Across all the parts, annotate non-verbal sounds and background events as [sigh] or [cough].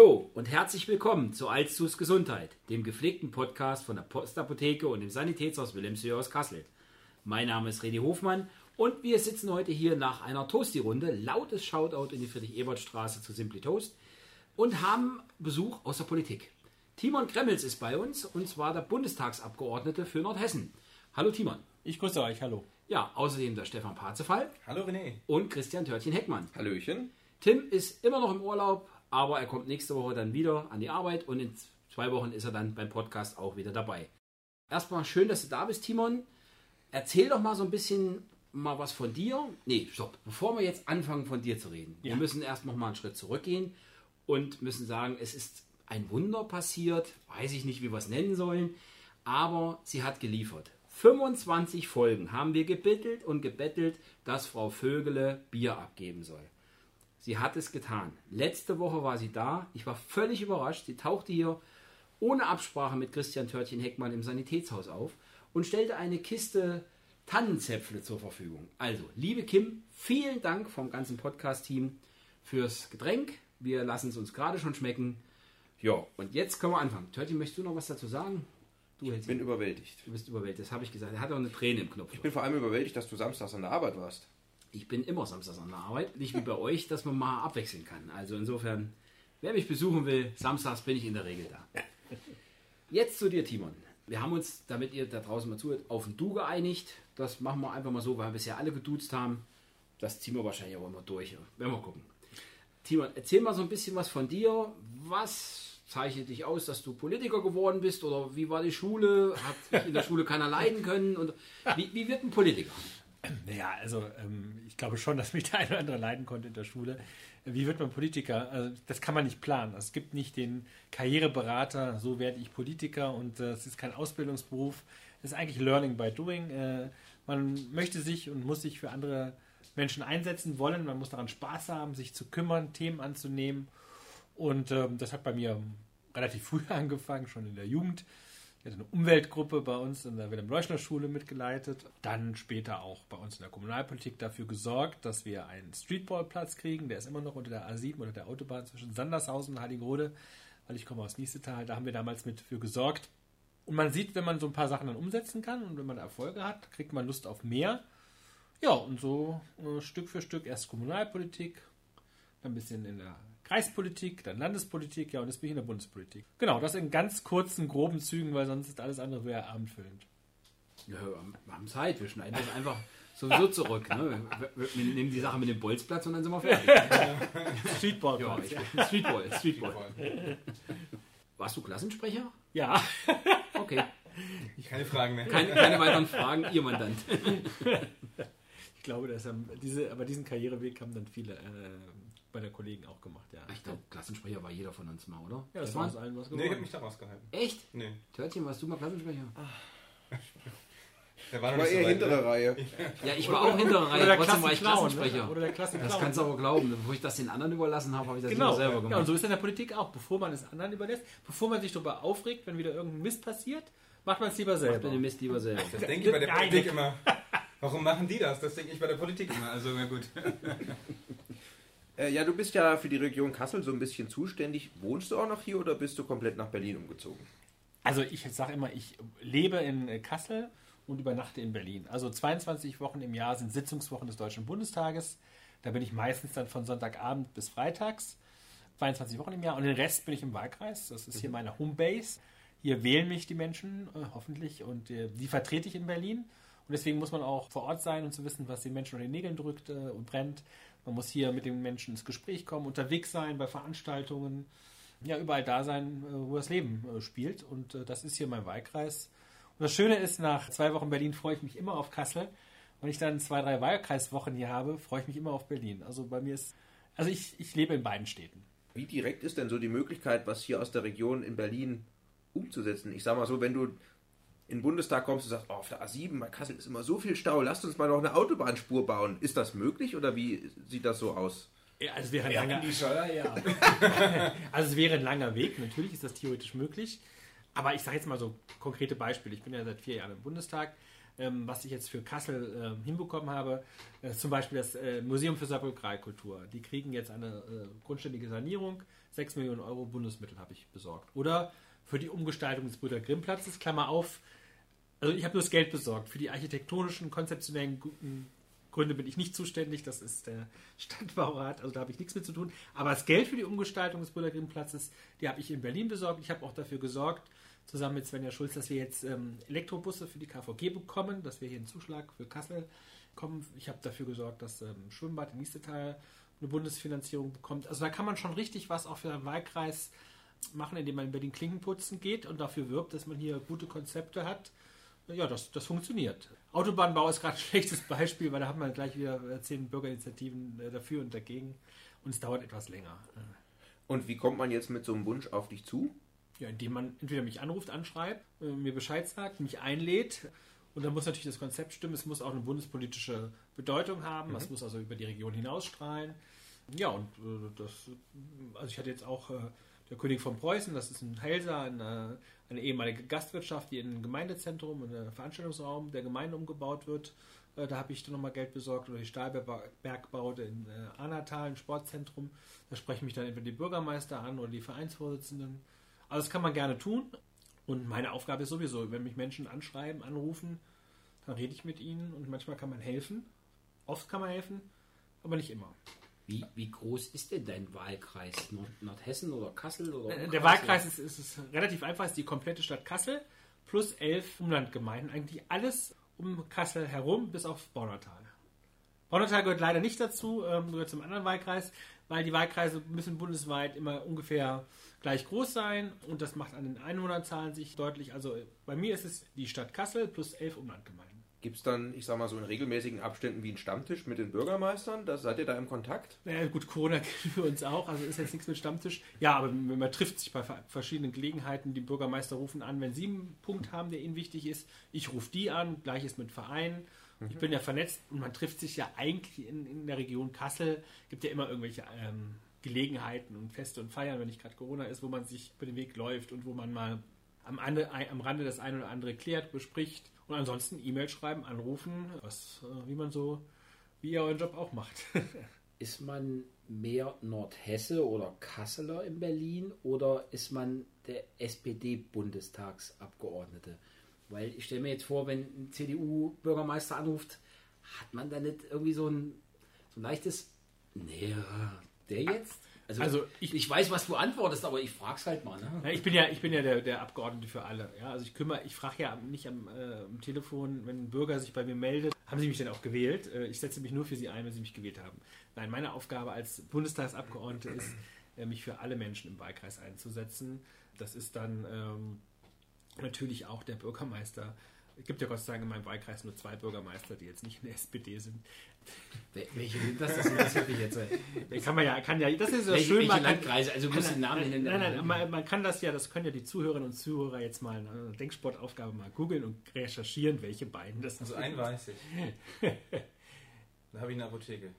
Hallo und herzlich willkommen zu Alstus Gesundheit, dem gepflegten Podcast von der Postapotheke und dem Sanitätshaus Wilhelmshöhe aus Kassel. Mein Name ist Redi Hofmann und wir sitzen heute hier nach einer Toasty-Runde, lautes Shoutout in die Friedrich-Ebert-Straße zu Simply Toast und haben Besuch aus der Politik. Timon Kremmels ist bei uns und zwar der Bundestagsabgeordnete für Nordhessen. Hallo Timon. Ich grüße euch, hallo. Ja, außerdem der Stefan Parzefall. Hallo René. Und Christian Törtchen-Heckmann. Hallöchen. Tim ist immer noch im Urlaub, aber er kommt nächste Woche dann wieder an die Arbeit und in zwei Wochen ist er dann beim Podcast auch wieder dabei. Erstmal schön, dass du da bist, Timon. Erzähl doch mal so ein bisschen mal was von dir. Nee, stopp. Bevor wir jetzt anfangen, von dir zu reden. Ja. Wir müssen erst noch mal einen Schritt zurückgehen und müssen sagen, es ist ein Wunder passiert. Weiß ich nicht, wie wir es nennen sollen. Aber sie hat geliefert. 25 Folgen haben wir gebettelt und gebettelt, dass Frau Vögele Bier abgeben soll. Sie hat es getan. Letzte Woche war sie da. Ich war völlig überrascht. Sie tauchte hier ohne Absprache mit Christian Törtchen Heckmann im Sanitätshaus auf und stellte eine Kiste Tannenzäpfle zur Verfügung. Also, liebe Kim, vielen Dank vom ganzen Podcast-Team fürs Getränk. Wir lassen es uns gerade schon schmecken. Ja, und jetzt können wir anfangen. Törtchen, möchtest du noch was dazu sagen? Du ich bin überwältigt. Du bist überwältigt, das habe ich gesagt. Er hat auch eine Träne im Knopf. Ich bin vor allem überwältigt, dass du samstags an der Arbeit warst. Ich bin immer samstags an der Arbeit, nicht wie bei [laughs] euch, dass man mal abwechseln kann. Also insofern, wer mich besuchen will, samstags bin ich in der Regel da. Jetzt zu dir, Timon. Wir haben uns, damit ihr da draußen mal zuhört, auf ein Du geeinigt. Das machen wir einfach mal so, weil wir bisher alle geduzt haben. Das ziehen wir wahrscheinlich auch immer durch. Werden wir gucken. Timon, erzähl mal so ein bisschen was von dir. Was zeichnet dich aus, dass du Politiker geworden bist? Oder wie war die Schule? Hat dich in der Schule keiner leiden können? Und wie, wie wird ein Politiker? Naja, also ähm, ich glaube schon, dass mich der eine oder andere leiden konnte in der Schule. Wie wird man Politiker? Also, das kann man nicht planen. Es gibt nicht den Karriereberater, so werde ich Politiker und äh, es ist kein Ausbildungsberuf. Es ist eigentlich Learning by Doing. Äh, man möchte sich und muss sich für andere Menschen einsetzen wollen. Man muss daran Spaß haben, sich zu kümmern, Themen anzunehmen. Und ähm, das hat bei mir relativ früh [laughs] angefangen, schon in der Jugend. Ich hatte eine Umweltgruppe bei uns in der Wilhelm-Leuschner-Schule mitgeleitet. Dann später auch bei uns in der Kommunalpolitik dafür gesorgt, dass wir einen Streetballplatz kriegen. Der ist immer noch unter der A7 oder der Autobahn zwischen Sandershausen und Heiligenrode, weil ich komme aus Niesetal. Da haben wir damals mit für gesorgt. Und man sieht, wenn man so ein paar Sachen dann umsetzen kann und wenn man Erfolge hat, kriegt man Lust auf mehr. Ja, und so äh, Stück für Stück erst Kommunalpolitik, dann ein bisschen in der Kreispolitik, dann Landespolitik, ja, und jetzt bin ich in der Bundespolitik. Genau, das in ganz kurzen, groben Zügen, weil sonst ist alles andere wäre abendfüllend. Ja, wir haben Zeit, wir schneiden das einfach sowieso zurück. Ne? Wir, wir, nehmen die Sache mit dem Bolzplatz und dann sind wir fertig. [laughs] Streetball. Ja, ich, Streetball, Streetball. Warst du Klassensprecher? Ja. Okay. Keine Fragen mehr. Keine, keine weiteren Fragen, ihr Mandant. [laughs] Ich glaube, dass diese, aber diesen Karriereweg haben dann viele äh, bei der Kollegen auch gemacht, ja. Ich glaube, Klassensprecher war jeder von uns mal, oder? Ja, das, das war uns allen was geworden. Nee, ich habe mich da rausgehalten. Echt? Nee. Törtchen, warst du mal Klassensprecher? [laughs] Der war, war eher so hintere ne? Reihe. [laughs] Ja, ich war auch hintere Reihe, trotzdem war ich Klassensprecher. Ne? Oder der Klassenclown. Das kannst du aber glauben. Bevor ich das den anderen überlassen habe, habe ich das genau. immer selber gemacht. Ja, und so ist es in der Politik auch. Bevor man es anderen überlässt, bevor man sich darüber aufregt, wenn wieder irgendein Mist passiert, macht man es lieber selber. Macht man den Mist lieber selber. Das denke ich bei der Politik immer. Warum machen die das? Das denke ich bei der Politik immer. Also, na gut. [laughs] Äh, ja, du bist ja für die Region Kassel so ein bisschen zuständig. Wohnst du auch noch hier oder bist du komplett nach Berlin umgezogen? Also ich sage immer, ich lebe in äh, Kassel und übernachte in Berlin. Also 22 Wochen im Jahr sind Sitzungswochen des Deutschen Bundestages. Da bin ich meistens dann von Sonntagabend bis Freitags. 22 Wochen im Jahr und den Rest bin ich im Wahlkreis. Das ist hier mhm. meine Homebase. Hier wählen mich die Menschen äh, hoffentlich und äh, die vertrete ich in Berlin. Und deswegen muss man auch vor Ort sein und zu wissen, was den Menschen unter den Nägeln drückt äh, und brennt. Man muss hier mit den Menschen ins Gespräch kommen, unterwegs sein, bei Veranstaltungen, ja, überall da sein, äh, wo das Leben äh, spielt. Und äh, das ist hier mein Wahlkreis. Und das Schöne ist, nach zwei Wochen Berlin freue ich mich immer auf Kassel. Wenn ich dann zwei, drei Wahlkreiswochen hier habe, freue ich mich immer auf Berlin. Also bei mir ist, also ich, ich lebe in beiden Städten. Wie direkt ist denn so die Möglichkeit, was hier aus der Region in Berlin umzusetzen? Ich sage mal so, wenn du in den Bundestag kommst und sagst, oh, auf der A7 bei Kassel ist immer so viel Stau, lasst uns mal noch eine Autobahnspur bauen. Ist das möglich oder wie sieht das so aus? Ja, also es wäre ein ja, langer, ja. [laughs] also es wäre ein langer Weg, natürlich ist das theoretisch möglich. Aber ich sage jetzt mal so konkrete Beispiele. Ich bin ja seit vier Jahren im Bundestag. ähm, was ich jetzt für Kassel äh, hinbekommen habe. Äh, zum Beispiel das äh, Museum für Saarbrückreikultur. Die kriegen jetzt eine äh, grundständige Sanierung. 6 Millionen Euro Bundesmittel habe ich besorgt. Oder für die Umgestaltung des Brüder Grimm Platzes, Klammer auf, also ich habe nur das Geld besorgt. Für die architektonischen, konzeptionellen Gründe bin ich nicht zuständig. Das ist der Stadtbaurat, also da habe ich nichts mit zu tun. Aber das Geld für die Umgestaltung des Brüder Grimm Platzes, die habe ich in Berlin besorgt. Ich habe auch dafür gesorgt, zusammen mit Svenja Schulz, dass wir jetzt ähm, Elektrobusse für die KVG bekommen, dass wir hier einen Zuschlag für Kassel kommen. Ich habe dafür gesorgt, dass ähm, Schwimmbad in Niestetal eine Bundesfinanzierung bekommt. Also da kann man schon richtig was auch für den Wahlkreis machen, indem man über den Klinkenputzen geht und dafür wirbt, dass man hier gute Konzepte hat. Ja, das, das funktioniert. Autobahnbau ist gerade ein [laughs] schlechtes Beispiel, weil da hat man gleich wieder zehn Bürgerinitiativen äh, dafür und dagegen und es dauert etwas länger. Und wie kommt man jetzt mit so einem Wunsch auf dich zu? Ja, indem man entweder mich anruft, anschreibt, äh, mir Bescheid sagt, mich einlädt. Und dann muss natürlich das Konzept stimmen. Es muss auch eine bundespolitische Bedeutung haben. Es mhm. muss also über die Region hinausstrahlen. Ja, und äh, das, also ich hatte jetzt auch äh, der König von Preußen, das ist ein Helser, eine, eine ehemalige Gastwirtschaft, die in ein Gemeindezentrum, in einen Veranstaltungsraum der Gemeinde umgebaut wird. Äh, da habe ich dann nochmal Geld besorgt oder die Stahlbergbau in äh, Anatal, ein Sportzentrum. Da sprechen mich dann entweder die Bürgermeister an oder die Vereinsvorsitzenden. Also das kann man gerne tun. Und meine Aufgabe ist sowieso, wenn mich Menschen anschreiben, anrufen, dann rede ich mit ihnen und manchmal kann man helfen. Oft kann man helfen, aber nicht immer. Wie, wie groß ist denn dein Wahlkreis? Nord Nordhessen oder Kassel? Oder äh, Der Wahlkreis ist, ist, ist relativ einfach, ist die komplette Stadt Kassel plus elf Umlandgemeinden. Eigentlich alles um Kassel herum, bis auf Bornertal. Bornertal gehört leider nicht dazu, ähm, gehört zum anderen Wahlkreis, weil die Wahlkreise müssen bundesweit immer ungefähr gleich groß sein und das macht an den Einwohnerzahlen sich deutlich. Also bei mir ist es die Stadt Kassel plus elf Umlandgemeinden. Gibt es dann, ich sag mal so in regelmäßigen Abständen wie ein Stammtisch mit den Bürgermeistern? Da, seid ihr da im Kontakt? Naja, gut, Corona [laughs] kennen wir uns auch, also ist jetzt nichts mit Stammtisch. Ja, aber man trifft sich bei verschiedenen Gelegenheiten. Die Bürgermeister rufen an, wenn sie einen Punkt haben, der ihnen wichtig ist. Ich rufe die an, gleiches mit Vereinen. Ich bin ja vernetzt und man trifft sich ja eigentlich in, in der Region Kassel. Gibt ja immer irgendwelche ähm, Gelegenheiten und Feste und Feiern, wenn nicht gerade Corona ist, wo man sich über den Weg läuft und wo man mal am, Ande, am Rande das eine oder andere klärt, bespricht. Und ansonsten E-Mail schreiben, anrufen, was, äh, wie man so, wie ihr euren Job auch macht. [laughs] ist man mehr Nordhesse oder Kasseler in Berlin oder ist man der SPD-Bundestagsabgeordnete? Weil ich stelle mir jetzt vor, wenn ein CDU-Bürgermeister anruft, hat man da nicht irgendwie so ein, so ein leichtes, nee, der jetzt? Also, also ich, ich, weiß, was du antwortest, aber ich frage es halt mal. Ne? Ja, ich bin ja, ich bin ja der, der Abgeordnete für alle. Ja? Also ich kümmere, ich frage ja nicht am, äh, am, Telefon, wenn ein Bürger sich bei mir meldet, haben Sie mich denn auch gewählt? Äh, ich setze mich nur für Sie ein, wenn Sie mich gewählt haben. Nein, meine Aufgabe als Bundestagsabgeordnete ist, äh, mich für alle Menschen im Wahlkreis einzusetzen. Das ist dann ähm, natürlich auch der Bürgermeister es gibt ja Gott sei Dank in meinem Wahlkreis nur zwei Bürgermeister, die jetzt nicht in der SPD sind. Welche sind das? Das interessiert mich jetzt. kann man ja, kann ja, das ist ja welche, schön. Welche Landkreise? Also muss den Namen nennen. Nein, nein, man, man, kann das ja, das können ja die Zuhörerinnen und Zuhörer jetzt mal eine Denksportaufgabe mal googeln und recherchieren, welche beiden das sind. Also einen weiß ich. [laughs] da habe ich eine Apotheke.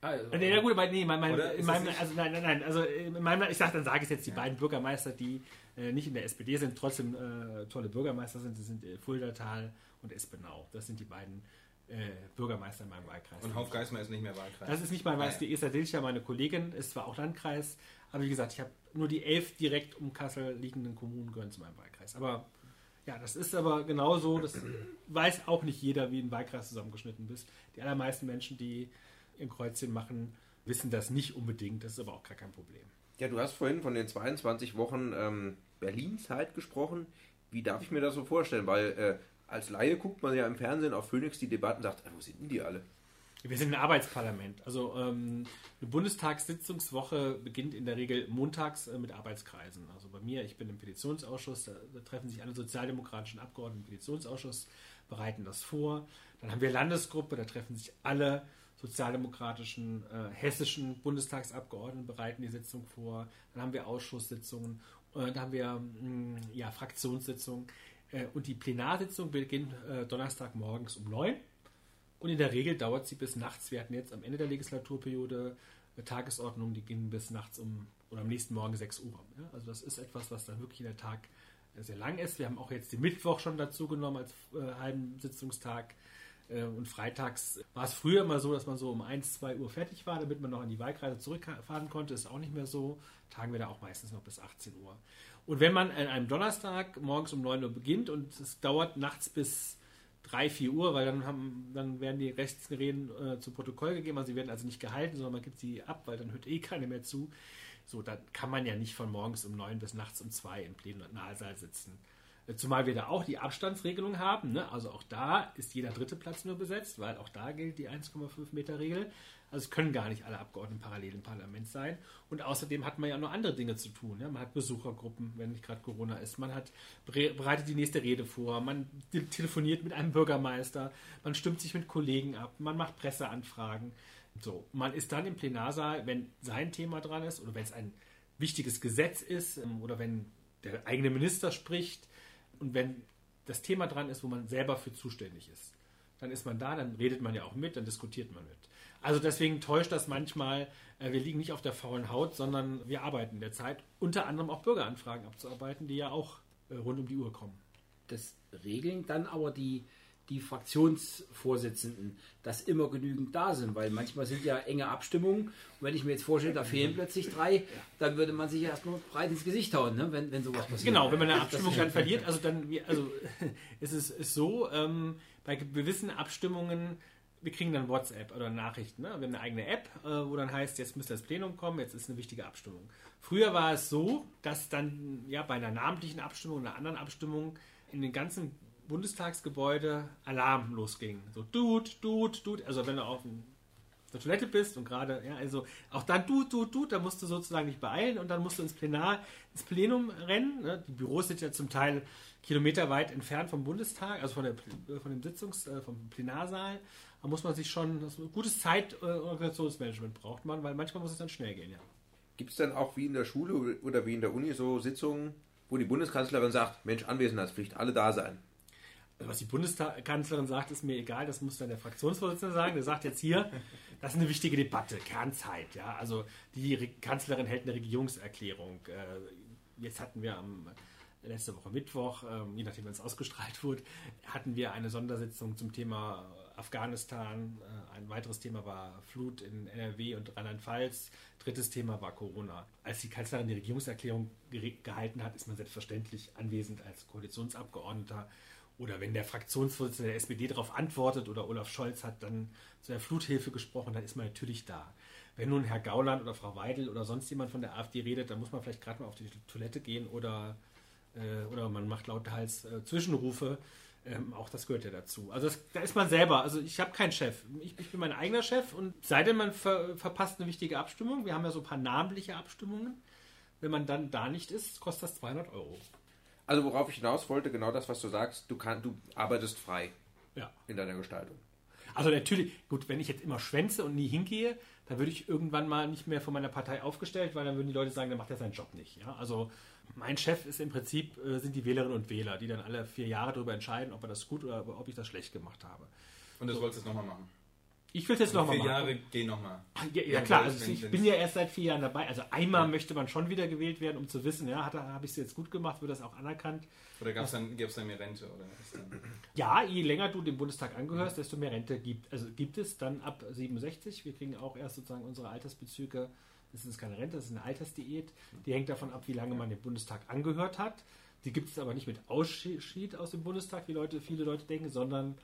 Also, nee, na gut, aber nee, mein, mein, in meinem, also nein, nein, nein, also in meinem, ich sag, dann sage ich jetzt die ja. beiden Bürgermeister, die äh, nicht in der SPD sind, trotzdem äh, tolle Bürgermeister sind. Das sind äh, Fuldatal und Espenau. Das sind die beiden äh, Bürgermeister in meinem Wahlkreis. Und Hauf Geismar ist nicht mehr Wahlkreis. Das ist nicht mein Wahlkreis. Ah. Die Esther Dilcher, meine Kollegin, ist zwar auch Landkreis, aber wie gesagt, ich habe nur die elf direkt um Kassel liegenden Kommunen gehören zu meinem Wahlkreis. Aber ja, das ist aber genauso, das weiß auch nicht jeder, wie ein Wahlkreis zusammengeschnitten ist. Die allermeisten Menschen, die im Kreuzchen machen, wissen das nicht unbedingt. Das ist aber auch gar kein Problem. Ja, du hast vorhin von den 22 Wochen ähm, Berlin-Zeit gesprochen. Wie darf ich mir das so vorstellen? Weil äh, als Laie guckt man ja im Fernsehen auf Phoenix die Debatten und sagt, wo sind denn die alle? Wir sind ein Arbeitsparlament. Also ähm, eine Bundestagssitzungswoche beginnt in der Regel montags äh, mit Arbeitskreisen. Also bei mir, ich bin im Petitionsausschuss, da, da, treffen sich alle sozialdemokratischen Abgeordneten im Petitionsausschuss, bereiten das vor. Dann haben wir Landesgruppe, da treffen sich alle sozialdemokratischen äh, hessischen Bundestagsabgeordneten, bereiten die Sitzung vor. Dann haben wir Ausschusssitzungen da haben wir mm, ja, Fraktionssitzungen. Äh, und die Plenarsitzung beginnt äh, Donnerstagmorgens um 9. Und in der Regel dauert sie bis nachts. Wir hatten jetzt am Ende der Legislaturperiode Tagesordnung, die ging bis nachts um oder am nächsten Morgen 6 Uhr. Also das ist etwas, was dann wirklich in der Tag sehr lang ist. Wir haben auch jetzt den Mittwoch schon dazu genommen als äh, halben Sitzungstag. Äh, und freitags war es früher immer so, dass man so um 1, 2 Uhr fertig war, damit man noch an die Wahlkreise zurückfahren konnte. Ist auch nicht mehr so. Tagen wir da auch meistens noch bis 18 Uhr. Und wenn man an einem Donnerstag morgens um 9 Uhr beginnt und es dauert nachts bis 3, 4 Uhr, weil dann, haben, dann werden die Rechtsreden äh, zu Protokoll gegeben. Also sie werden also nicht gehalten, sondern man gibt sie ab, weil dann hört eh keiner mehr zu. So, dann kann man ja nicht von morgens um 9 bis nachts um 2 im Plenarsaal sitzen. Zumal wir da auch die Abstandsregelung haben. Ne? Also auch da ist jeder dritte Platz nur besetzt, weil auch da gilt die 1,5 Meter Regel. Also es können gar nicht alle Abgeordneten parallel im Parlament sein. Und außerdem hat man ja noch andere Dinge zu tun. Ja? Man hat Besuchergruppen, wenn nicht gerade Corona ist. Man hat bereitet die nächste Rede vor. Man telefoniert mit einem Bürgermeister. Man stimmt sich mit Kollegen ab. Man macht Presseanfragen. So, man ist dann im Plenarsaal, wenn sein Thema dran ist oder wenn es ein wichtiges Gesetz ist ähm, oder wenn der eigene Minister spricht und wenn das Thema dran ist, wo man selber für zuständig ist. Dann ist man da, dann redet man ja auch mit, dann diskutiert man mit. Also deswegen täuscht das manchmal, äh, wir liegen nicht auf der faulen Haut, sondern wir arbeiten in der Zeit, unter anderem auch Bürgeranfragen abzuarbeiten, die ja auch äh, rund um die Uhr kommen. Das regeln dann aber die, die Fraktionsvorsitzenden, dass immer genügend da sind, weil manchmal sind ja enge Abstimmungen. Und wenn ich mir jetzt vorstelle, da fehlen plötzlich drei, dann würde man sich erstmal breit ins Gesicht hauen, ne? wenn, wenn sowas passiert. Genau, wenn man eine Abstimmung dann verliert, also dann, also [laughs] es ist, ist so, ähm, bei gewissen Abstimmungen wir kriegen dann WhatsApp oder Nachrichten. Ne? Wir haben eine eigene App, äh, wo dann heißt, jetzt müsste das Plenum kommen, jetzt ist eine wichtige Abstimmung. Früher war es so, dass dann ja bei einer namentlichen Abstimmung, einer anderen Abstimmung in den ganzen Bundestagsgebäude Alarm losging. So, tut, tut, tut. Also wenn du auf der Toilette bist und gerade, ja, also auch dann tut, tut, tut, da musst du sozusagen nicht beeilen und dann musst du ins Plenar, ins Plenum rennen. Ne? Die Büros sind ja zum Teil kilometerweit entfernt vom Bundestag, also von, der, von dem Sitzungs-, äh, vom Plenarsaal. Da muss man sich schon, das gutes Zeitorganisationsmanagement braucht man, weil manchmal muss es dann schnell gehen, ja. Gibt es dann auch wie in der Schule oder wie in der Uni so Sitzungen, wo die Bundeskanzlerin sagt, Mensch, Anwesenheitspflicht, alle da sein? Was die Bundeskanzlerin sagt, ist mir egal, das muss dann der Fraktionsvorsitzende sagen. Der sagt jetzt hier, das ist eine wichtige Debatte, Kernzeit. Ja? Also die Kanzlerin hält eine Regierungserklärung. Äh, jetzt hatten wir am letzte Woche Mittwoch, ähm, je nachdem, wenn es ausgestrahlt wurde, hatten wir eine Sondersitzung zum Thema Afghanistan. Äh, ein weiteres Thema war Flut in NRW und Rheinland-Pfalz. Drittes Thema war Corona. Als die Kanzlerin die Regierungserklärung gehalten hat, ist man selbstverständlich anwesend als Koalitionsabgeordneter oder wenn der Fraktionsvorsitzende der SPD darauf antwortet oder Olaf Scholz hat dann zu der Fluthilfe gesprochen, dann ist man natürlich da. Wenn nun Herr Gauland oder Frau Weidel oder sonst jemand von der AfD redet, dann muss man vielleicht gerade mal auf die Toilette gehen oder, äh, oder man macht lauthals äh, Zwischenrufe. Ähm, auch das gehört ja dazu. Also das, da ist man selber. Also ich habe keinen Chef. Ich, ich, bin mein eigener Chef und sei denn, man ver, verpasst eine wichtige Abstimmung. Wir haben ja so ein paar namentliche Abstimmungen. Wenn man dann da nicht ist, kostet das 200 Euro. Also worauf ich hinaus wollte, genau das, was du sagst, du, kann, du arbeitest frei ja. in deiner Gestaltung. Also natürlich, gut, wenn ich jetzt immer schwänze und nie hingehe, dann würde ich irgendwann mal nicht mehr von meiner Partei aufgestellt, weil dann würden die Leute sagen, dann macht er seinen Job nicht. Ja? Also mein Chef ist im Prinzip, äh, sind die Wählerinnen und Wähler, die dann alle vier Jahre darüber entscheiden, ob er das gut oder ob ich das schlecht gemacht habe. Und das so. wolltest du jetzt nochmal machen? Ich will es jetzt nochmal machen. Vier Jahre gehen nochmal. Ja, ja, klar, also ich bin ja erst seit vier Jahren dabei. Also einmal ja. möchte man schon wieder gewählt werden, um zu wissen, ja, habe ich es jetzt gut gemacht, wird das auch anerkannt. Oder gab es dann, dann mehr Rente? Oder ja, je länger du dem Bundestag angehörst, desto mehr Rente gibt, also gibt es dann ab 67. Wir kriegen auch erst sozusagen unsere Altersbezüge. Das ist keine Rente, das ist eine Altersdiät. Die hängt davon ab, wie lange man dem Bundestag angehört hat. Die gibt es aber nicht mit Ausschied aus dem Bundestag, wie Leute, viele Leute denken, sondern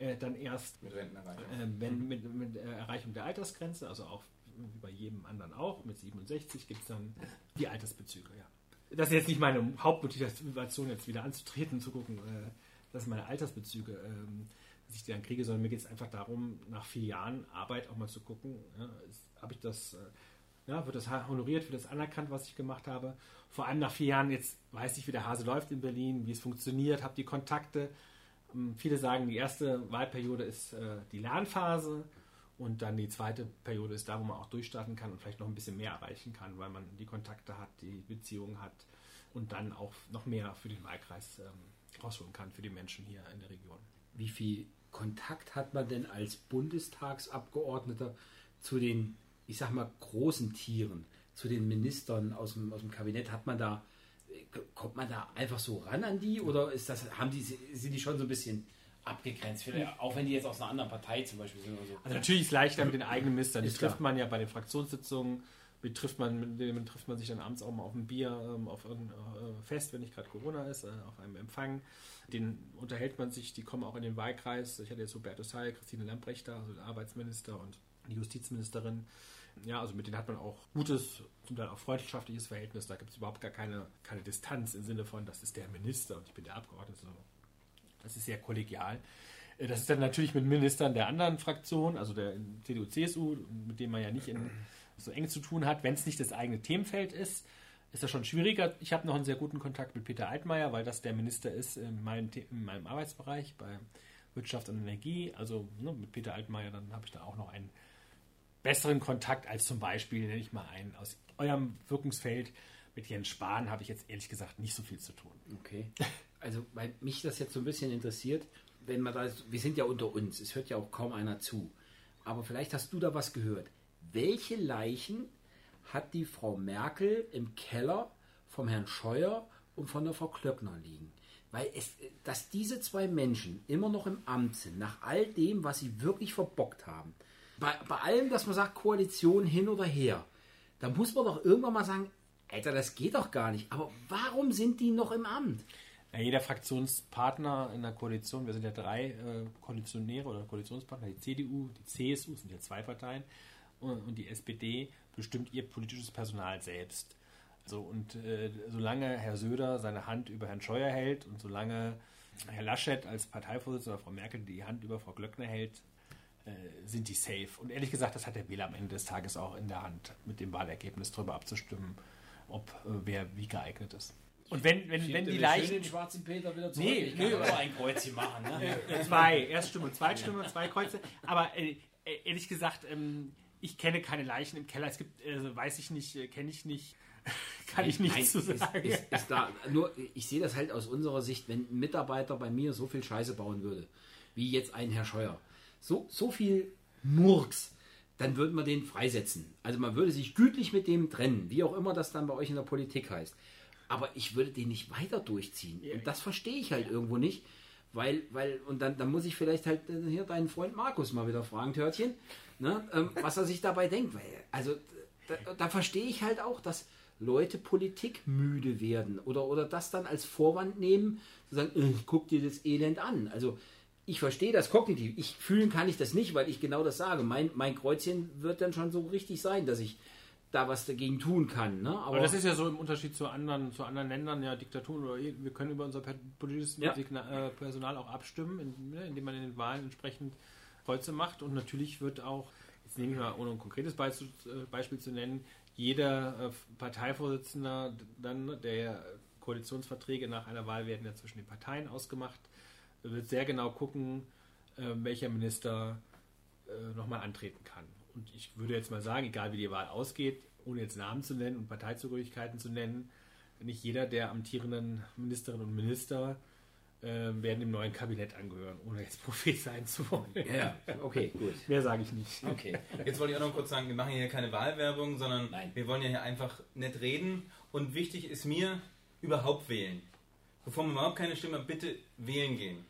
äh, dann erst mit Rentenerreichung. Äh, wenn, mit, mit äh, Erreichung der Altersgrenze, also auch wie bei jedem anderen auch, mit 67 gibt es dann die Altersbezüge, ja. Das ist jetzt nicht meine Hauptmotivation, jetzt wieder anzutreten und zu gucken, äh, das sind meine Altersbezüge, ähm, dass ich die dann kriege, sondern mir geht es einfach darum, nach vier Jahren Arbeit auch mal zu gucken, ja, habe ich das, äh, ja, wird das honoriert, wird das anerkannt, was ich gemacht habe. Vor allem nach vier Jahren, jetzt weiß ich, wie der Hase läuft in Berlin, wie es funktioniert, habe die Kontakte, viele sagen, die erste Wahlperiode ist äh, die Lernphase und dann die zweite Periode ist da, wo man auch durchstarten kann und vielleicht noch ein bisschen mehr erreichen kann, weil man die Kontakte hat, die Beziehungen hat und dann auch noch mehr für den Wahlkreis ähm, rausholen kann, für die Menschen hier in der Region. Wie viel Kontakt hat man denn als Bundestagsabgeordneter zu den, ich sag mal, großen Tieren, zu den Ministern aus dem, aus dem Kabinett? Hat man da Kommt man da einfach so ran an die oder ist das, haben die, sind die schon so ein bisschen abgegrenzt? Vielleicht, auch wenn die jetzt aus einer anderen Partei zum Beispiel sind oder so. Also natürlich ist es leichter mit den eigenen Ministern. Die trifft man ja bei den Fraktionssitzungen, mit trifft man, mit denen trifft man sich dann abends auch mal auf ein Bier, ähm, auf ein äh, Fest, wenn nicht gerade Corona ist, äh, auf einem Empfang. Den unterhält man sich, die kommen auch in den Wahlkreis. Ich hatte jetzt Hubertus Heil, Christine Lambrecht da, also Arbeitsminister und die Justizministerin. Ja, also mit denen hat man auch gutes, zum Teil auch freundschaftliches Verhältnis. Da gibt es überhaupt gar keine, keine Distanz im Sinne von, das ist der Minister und ich bin der Abgeordnete. Das ist sehr kollegial. Äh, Das ist dann natürlich mit Ministern der anderen Fraktion, also der CDU, CSU, mit dem man ja nicht in, so eng zu tun hat. Wenn es nicht das eigene Themenfeld ist, ist das schon schwieriger. Ich habe noch einen sehr guten Kontakt mit Peter Altmaier, weil das der Minister ist in meinem, in meinem Arbeitsbereich bei Wirtschaft und Energie. Also ne, mit Peter Altmaier, dann habe ich da auch noch einen besseren Kontakt als zum Beispiel, nenne ich mal einen aus eurem Wirkungsfeld. Mit Jens Spahn habe ich jetzt ehrlich gesagt nicht so viel zu tun. Okay. Also, weil mich das jetzt so ein bisschen interessiert, wenn man da, wir sind ja unter uns, es hört ja auch kaum einer zu. Aber vielleicht hast du da was gehört. Welche Leichen hat die Frau Merkel im Keller vom Herrn Scheuer und von der Frau Klöckner liegen? Weil es, dass diese zwei Menschen immer noch im Amt sind, nach all dem, was sie wirklich verbockt haben, bei, bei allem, dass man sagt, Koalition hin oder her, da muss man doch irgendwann mal sagen, Alter, das geht doch gar nicht. Aber warum sind die noch im Amt? Ja, jeder Fraktionspartner in der Koalition, wir sind ja drei äh, Koalitionäre oder Koalitionspartner, die CDU, die CSU, sind ja zwei Parteien, und, und die SPD bestimmt ihr politisches Personal selbst. Also, und äh, solange Herr Söder seine Hand über Herrn Scheuer hält und solange Herr Laschet als Parteivorsitzender Frau Merkel die Hand über Frau Glöckner hält, äh, sind die safe. Und ehrlich gesagt, das hat der Wähler am Ende des Tages auch in der Hand, mit dem Wahlergebnis darüber abzustimmen, ob äh, wer wie geeignet ist. Und wenn, wenn, wenn die Leichen. den schwarzen Peter wieder zurück. Nee, ich kann aber ein Kreuzchen machen. Ne? Zwei, Erststimme und Zweitstimme, zwei Kreuze. Aber äh, äh, ehrlich gesagt, ähm, ich kenne keine Leichen im Keller. Es gibt, äh, weiß ich nicht, äh, kenne ich nicht, [laughs] kann ich nichts Nein, zu sagen. Ist, ist, ist da, nur, ich sehe das halt aus unserer Sicht, wenn ein Mitarbeiter bei mir so viel Scheiße bauen würde, wie jetzt ein Herr Scheuer, so, so viel Murks, dann würde man den freisetzen. Also man würde sich gütlich mit dem trennen, wie auch immer das dann bei euch in der Politik heißt. Aber ich würde den nicht weiter durchziehen. Und das verstehe ich halt irgendwo nicht. Weil, weil, und dann, dann muss ich vielleicht halt äh, hier deinen Freund Markus mal wieder fragen, Törtchen, ne, ähm, was er sich dabei denkt. Weil, also, da, da verstehe ich halt auch, dass Leute politikmüde werden oder, oder das dann als Vorwand nehmen, zu sagen, guck dir das Elend an. Also, ich verstehe das kognitiv. Ich fühlen kann ich das nicht, weil ich genau das sage. Mein, mein Kreuzchen wird dann schon so richtig sein, dass ich da was dagegen tun kann. Ne? Aber das ist ja so im Unterschied zu anderen, zu anderen Ländern, ja, Diktaturen oder eh, wir können über unser politisches Ja. Äh, Personal auch abstimmen, ne, indem man in den Wahlen entsprechend Kreuze macht. Und natürlich wird auch, jetzt nehme ich mal, ohne ein konkretes Beispiel, äh, Beispiel zu nennen, jeder äh, Parteivorsitzender, dann der Koalitionsverträge nach einer Wahl werden ja zwischen den Parteien ausgemacht, wird sehr genau gucken, äh, welcher Minister äh, nochmal antreten kann. Und ich würde jetzt mal sagen, egal wie die Wahl ausgeht, ohne jetzt Namen zu nennen und Parteizugehörigkeiten zu nennen, nicht jeder der amtierenden Ministerinnen und Minister äh, werden dem neuen Kabinett angehören, ohne jetzt [laughs] Prophet sein zu wollen. Ja, okay, gut. Mehr sage ich nicht. Okay. Jetzt wollte ich auch noch kurz sagen, wir machen hier keine Wahlwerbung, sondern Nein. wir wollen ja hier einfach nett reden. Und wichtig ist mir, überhaupt wählen. Bevor man überhaupt keine Stimme hat, bitte wählen gehen.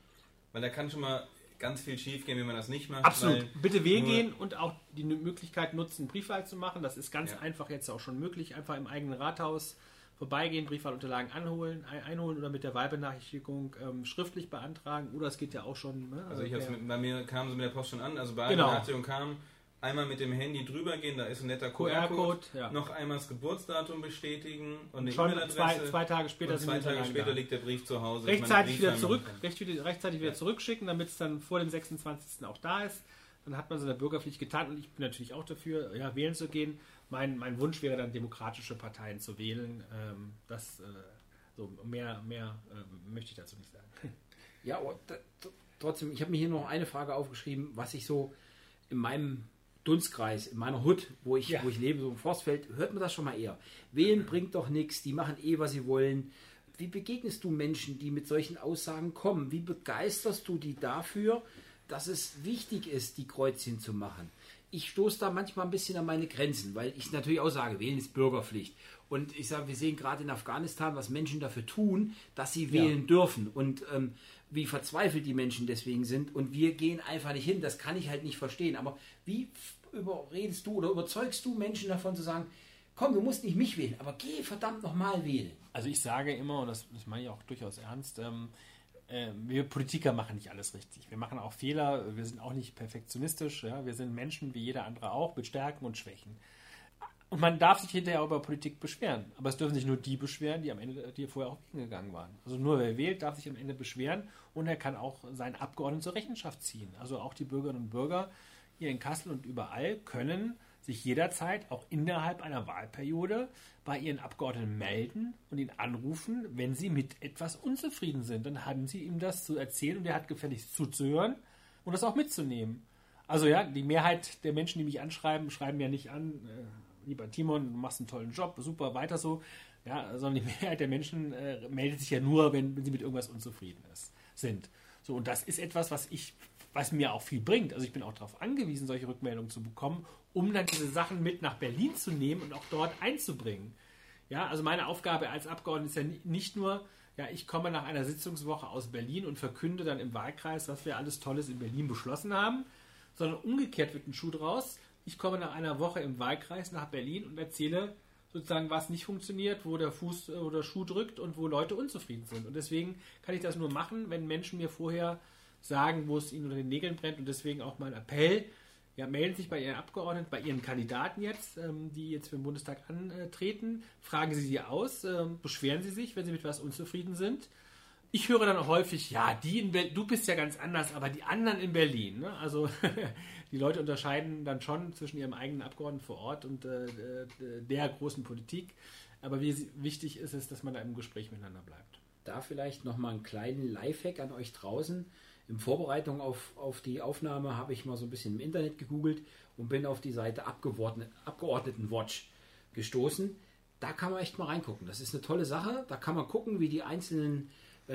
Weil da kann schon mal ganz viel schief gehen, wenn man das nicht macht. Absolut. Bitte wählen nur- gehen und auch die Möglichkeit nutzen, Briefwahl zu machen. Das ist ganz Ja. einfach jetzt auch schon möglich. Einfach im eigenen Rathaus vorbeigehen, Briefwahlunterlagen anholen, ein- einholen oder mit der Wahlbenachrichtigung ähm, schriftlich beantragen. Oder es geht ja auch schon. Ne, Also ich per- hab's mit, bei mir kam sie mit der Post schon an, also bei Genau. kam, einmal mit dem Handy drüber gehen, da ist ein netter QR-Code, QR-Code, ja. noch einmal das Geburtsdatum bestätigen und eine schon E-Mail-Adresse. zwei, zwei Tage später und sind zwei Tage später liegt der Brief zu Hause. rechtzeitig wieder zurück, recht, rechtzeitig wieder zurückschicken, damit es dann vor dem 26. auch da ist. Dann hat man seine Bürgerpflicht getan und ich bin natürlich auch dafür, ja, wählen zu gehen. Mein, mein Wunsch wäre dann, demokratische Parteien zu wählen. Ähm, das, äh, so mehr, mehr äh, möchte ich dazu nicht sagen. Ja, aber t- trotzdem, ich habe mir hier noch eine Frage aufgeschrieben, was ich so in meinem Dunstkreis, in meiner Hut, wo ich, Ja. wo ich lebe, so im Forstfeld, hört man das schon mal eher. Wählen bringt doch nichts, die machen eh, was sie wollen. Wie begegnest du Menschen, die mit solchen Aussagen kommen? Wie begeisterst du die dafür, dass es wichtig ist, die Kreuzchen zu machen? ich stoße da manchmal ein bisschen an meine Grenzen, weil ich natürlich auch sage, wählen ist Bürgerpflicht. Und ich sage, wir sehen gerade in Afghanistan, was Menschen dafür tun, dass sie wählen dürfen und ähm, wie verzweifelt die Menschen deswegen sind. Und wir gehen einfach nicht hin. Das kann ich halt nicht verstehen. Aber wie überredest du oder überzeugst du Menschen davon zu sagen, komm, du musst nicht mich wählen, aber geh verdammt nochmal wählen. Also ich sage immer, und das, das meine ich auch durchaus ernst, ähm, äh, wir Politiker machen nicht alles richtig. Wir machen auch Fehler, wir sind auch nicht perfektionistisch, ja? wir sind Menschen wie jeder andere auch, mit Stärken und Schwächen. Und man darf sich hinterher auch über Politik beschweren. Aber es dürfen sich nur die beschweren, die am Ende, die vorher auch hingegangen waren. Also nur wer wählt, darf sich am Ende beschweren und er kann auch seinen Abgeordneten zur Rechenschaft ziehen. Also auch die Bürgerinnen und Bürger hier in Kassel und überall können sich jederzeit auch innerhalb einer Wahlperiode bei ihren Abgeordneten melden und ihn anrufen, wenn sie mit etwas unzufrieden sind. Dann haben sie ihm das zu erzählen und er hat gefälligst zuzuhören und das auch mitzunehmen. Also ja, die Mehrheit der Menschen, die mich anschreiben, schreiben ja nicht an, äh, lieber Timon, du machst einen tollen Job, super, weiter so. Ja, sondern die [laughs] Mehrheit der Menschen äh, meldet sich ja nur, wenn, wenn sie mit irgendwas unzufrieden ist, sind. So, und das ist etwas, was ich was mir auch viel bringt. Also ich bin auch darauf angewiesen, solche Rückmeldungen zu bekommen, um dann diese Sachen mit nach Berlin zu nehmen und auch dort einzubringen. Ja, also meine Aufgabe als Abgeordneter ist ja nicht nur, ja, ich komme nach einer Sitzungswoche aus Berlin und verkünde dann im Wahlkreis, was wir alles Tolles in Berlin beschlossen haben, sondern umgekehrt wird ein Schuh draus. Ich komme nach einer Woche im Wahlkreis nach Berlin und erzähle sozusagen, was nicht funktioniert, wo der Fuß oder Schuh drückt und wo Leute unzufrieden sind. Und deswegen kann ich das nur machen, wenn Menschen mir vorher sagen, wo es ihnen unter den Nägeln brennt. Und deswegen auch mein Appell, ja, melden sich bei Ihren Abgeordneten, bei Ihren Kandidaten jetzt, ähm, die jetzt für den Bundestag antreten, fragen Sie sie aus, ähm, beschweren Sie sich, wenn Sie mit was unzufrieden sind. Ich höre dann häufig, ja, die in Berlin, du bist ja ganz anders, aber die anderen in Berlin. Ne? Also [laughs] die Leute unterscheiden dann schon zwischen ihrem eigenen Abgeordneten vor Ort und äh, der großen Politik. Aber wie wichtig ist es, dass man da im Gespräch miteinander bleibt. Da vielleicht nochmal einen kleinen Lifehack an euch draußen in Vorbereitung auf, auf die Aufnahme habe ich mal so ein bisschen im Internet gegoogelt und bin auf die Seite Abgeordnetenwatch gestoßen. Da kann man echt mal reingucken. Das ist eine tolle Sache. Da kann man gucken, wie die einzelnen äh,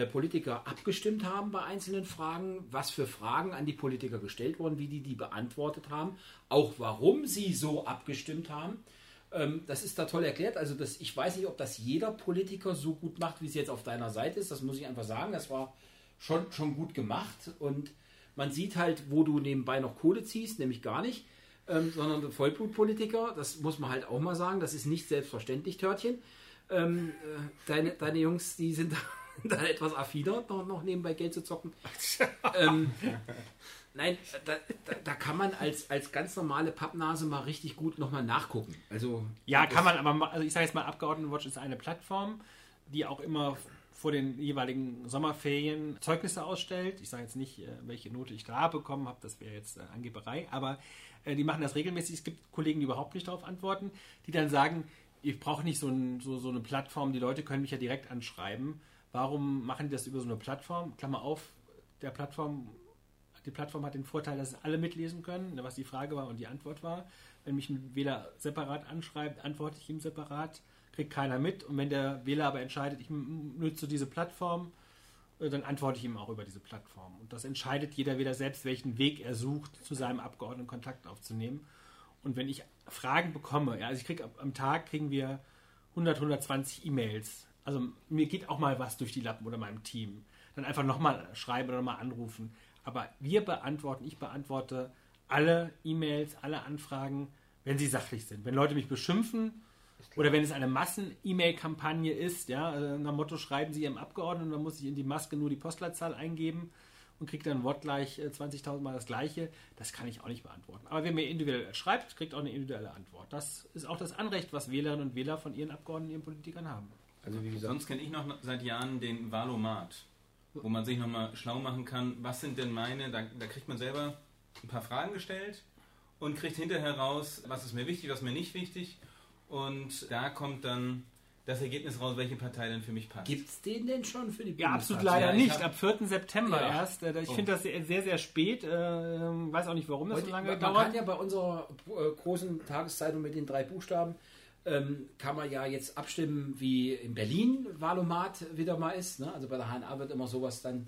Politiker abgestimmt haben bei einzelnen Fragen, was für Fragen an die Politiker gestellt wurden, wie die die beantwortet haben, auch warum sie so abgestimmt haben. Ähm, das ist da toll erklärt. Also das, ich weiß nicht, ob das jeder Politiker so gut macht, wie es jetzt auf deiner Seite ist. Das muss ich einfach sagen. Das war schon, schon gut gemacht und man sieht halt, wo du nebenbei noch Kohle ziehst, nämlich gar nicht, ähm, sondern Vollblutpolitiker, das muss man halt auch mal sagen, das ist nicht selbstverständlich, Törtchen. Ähm, äh, deine, deine Jungs, die sind [laughs] da, etwas affiner, noch, noch, nebenbei Geld zu zocken. [laughs] ähm, nein, da, da, da, kann man als, als ganz normale Pappnase mal richtig gut nochmal nachgucken. Also, ja, kann man, aber also ich sage jetzt mal, Abgeordnetenwatch ist eine Plattform, die auch immer vor den jeweiligen Sommerferien Zeugnisse ausstellt. Ich sage jetzt nicht, äh, welche Note ich da bekommen habe, das wäre jetzt äh, Angeberei, aber äh, die machen das regelmäßig. Es gibt Kollegen, die überhaupt nicht darauf antworten, die dann sagen, ich brauche nicht so, ein, so, so, eine Plattform, die Leute können mich ja direkt anschreiben. Warum machen die das über so eine Plattform? Klammer auf, der Plattform, die Plattform hat den Vorteil, dass alle mitlesen können, was die Frage war und die Antwort war. Wenn mich ein Wähler separat anschreibt, antworte ich ihm separat kriegt keiner mit. Und wenn der Wähler aber entscheidet, ich nutze diese Plattform, äh, dann antworte ich ihm auch über diese Plattform. Und das entscheidet jeder wieder selbst, welchen Weg er sucht, zu seinem Abgeordneten Kontakt aufzunehmen. Und wenn ich Fragen bekomme, ja, also ich kriege am Tag kriegen wir 100, 120 E-Mails. Also mir geht auch mal was durch die Lappen oder meinem Team. Dann einfach nochmal schreiben oder nochmal anrufen. Aber wir beantworten, ich beantworte alle E-Mails, alle Anfragen, wenn sie sachlich sind. Wenn Leute mich beschimpfen, oder wenn es eine Massen-E-Mail-Kampagne ist, ja, also nach Motto schreiben Sie Ihrem Abgeordneten, dann muss ich in die Maske nur die Postleitzahl eingeben und kriegt dann wortgleich 20.000 äh, Mal das Gleiche. Das kann ich auch nicht beantworten. Aber wer mir individuell schreibt, kriegt auch eine individuelle Antwort. Das ist auch das Anrecht, was Wählerinnen und Wähler von ihren Abgeordneten, ihren Politikern haben. Also wie gesagt, sonst kenne ich noch seit Jahren den Valomat, wo man sich nochmal schlau machen kann, was sind denn meine, da, da kriegt man selber ein paar Fragen gestellt und kriegt hinterher raus, was ist mir wichtig, was ist mir nicht wichtig und da kommt dann das Ergebnis raus, welche Partei denn für mich passt. Gibt es den denn schon für die Ja, absolut leider ja, nicht. Ab 4. September ja. erst. Äh, ich oh. finde das sehr, sehr, spät. Äh, weiß auch nicht, warum das Heute, so lange man dauert. Man kann ja bei unserer äh, großen Tageszeitung mit den drei Buchstaben, ähm, kann man ja jetzt abstimmen, wie in Berlin Valomat wieder mal ist. Ne? Also bei der HNA wird immer sowas dann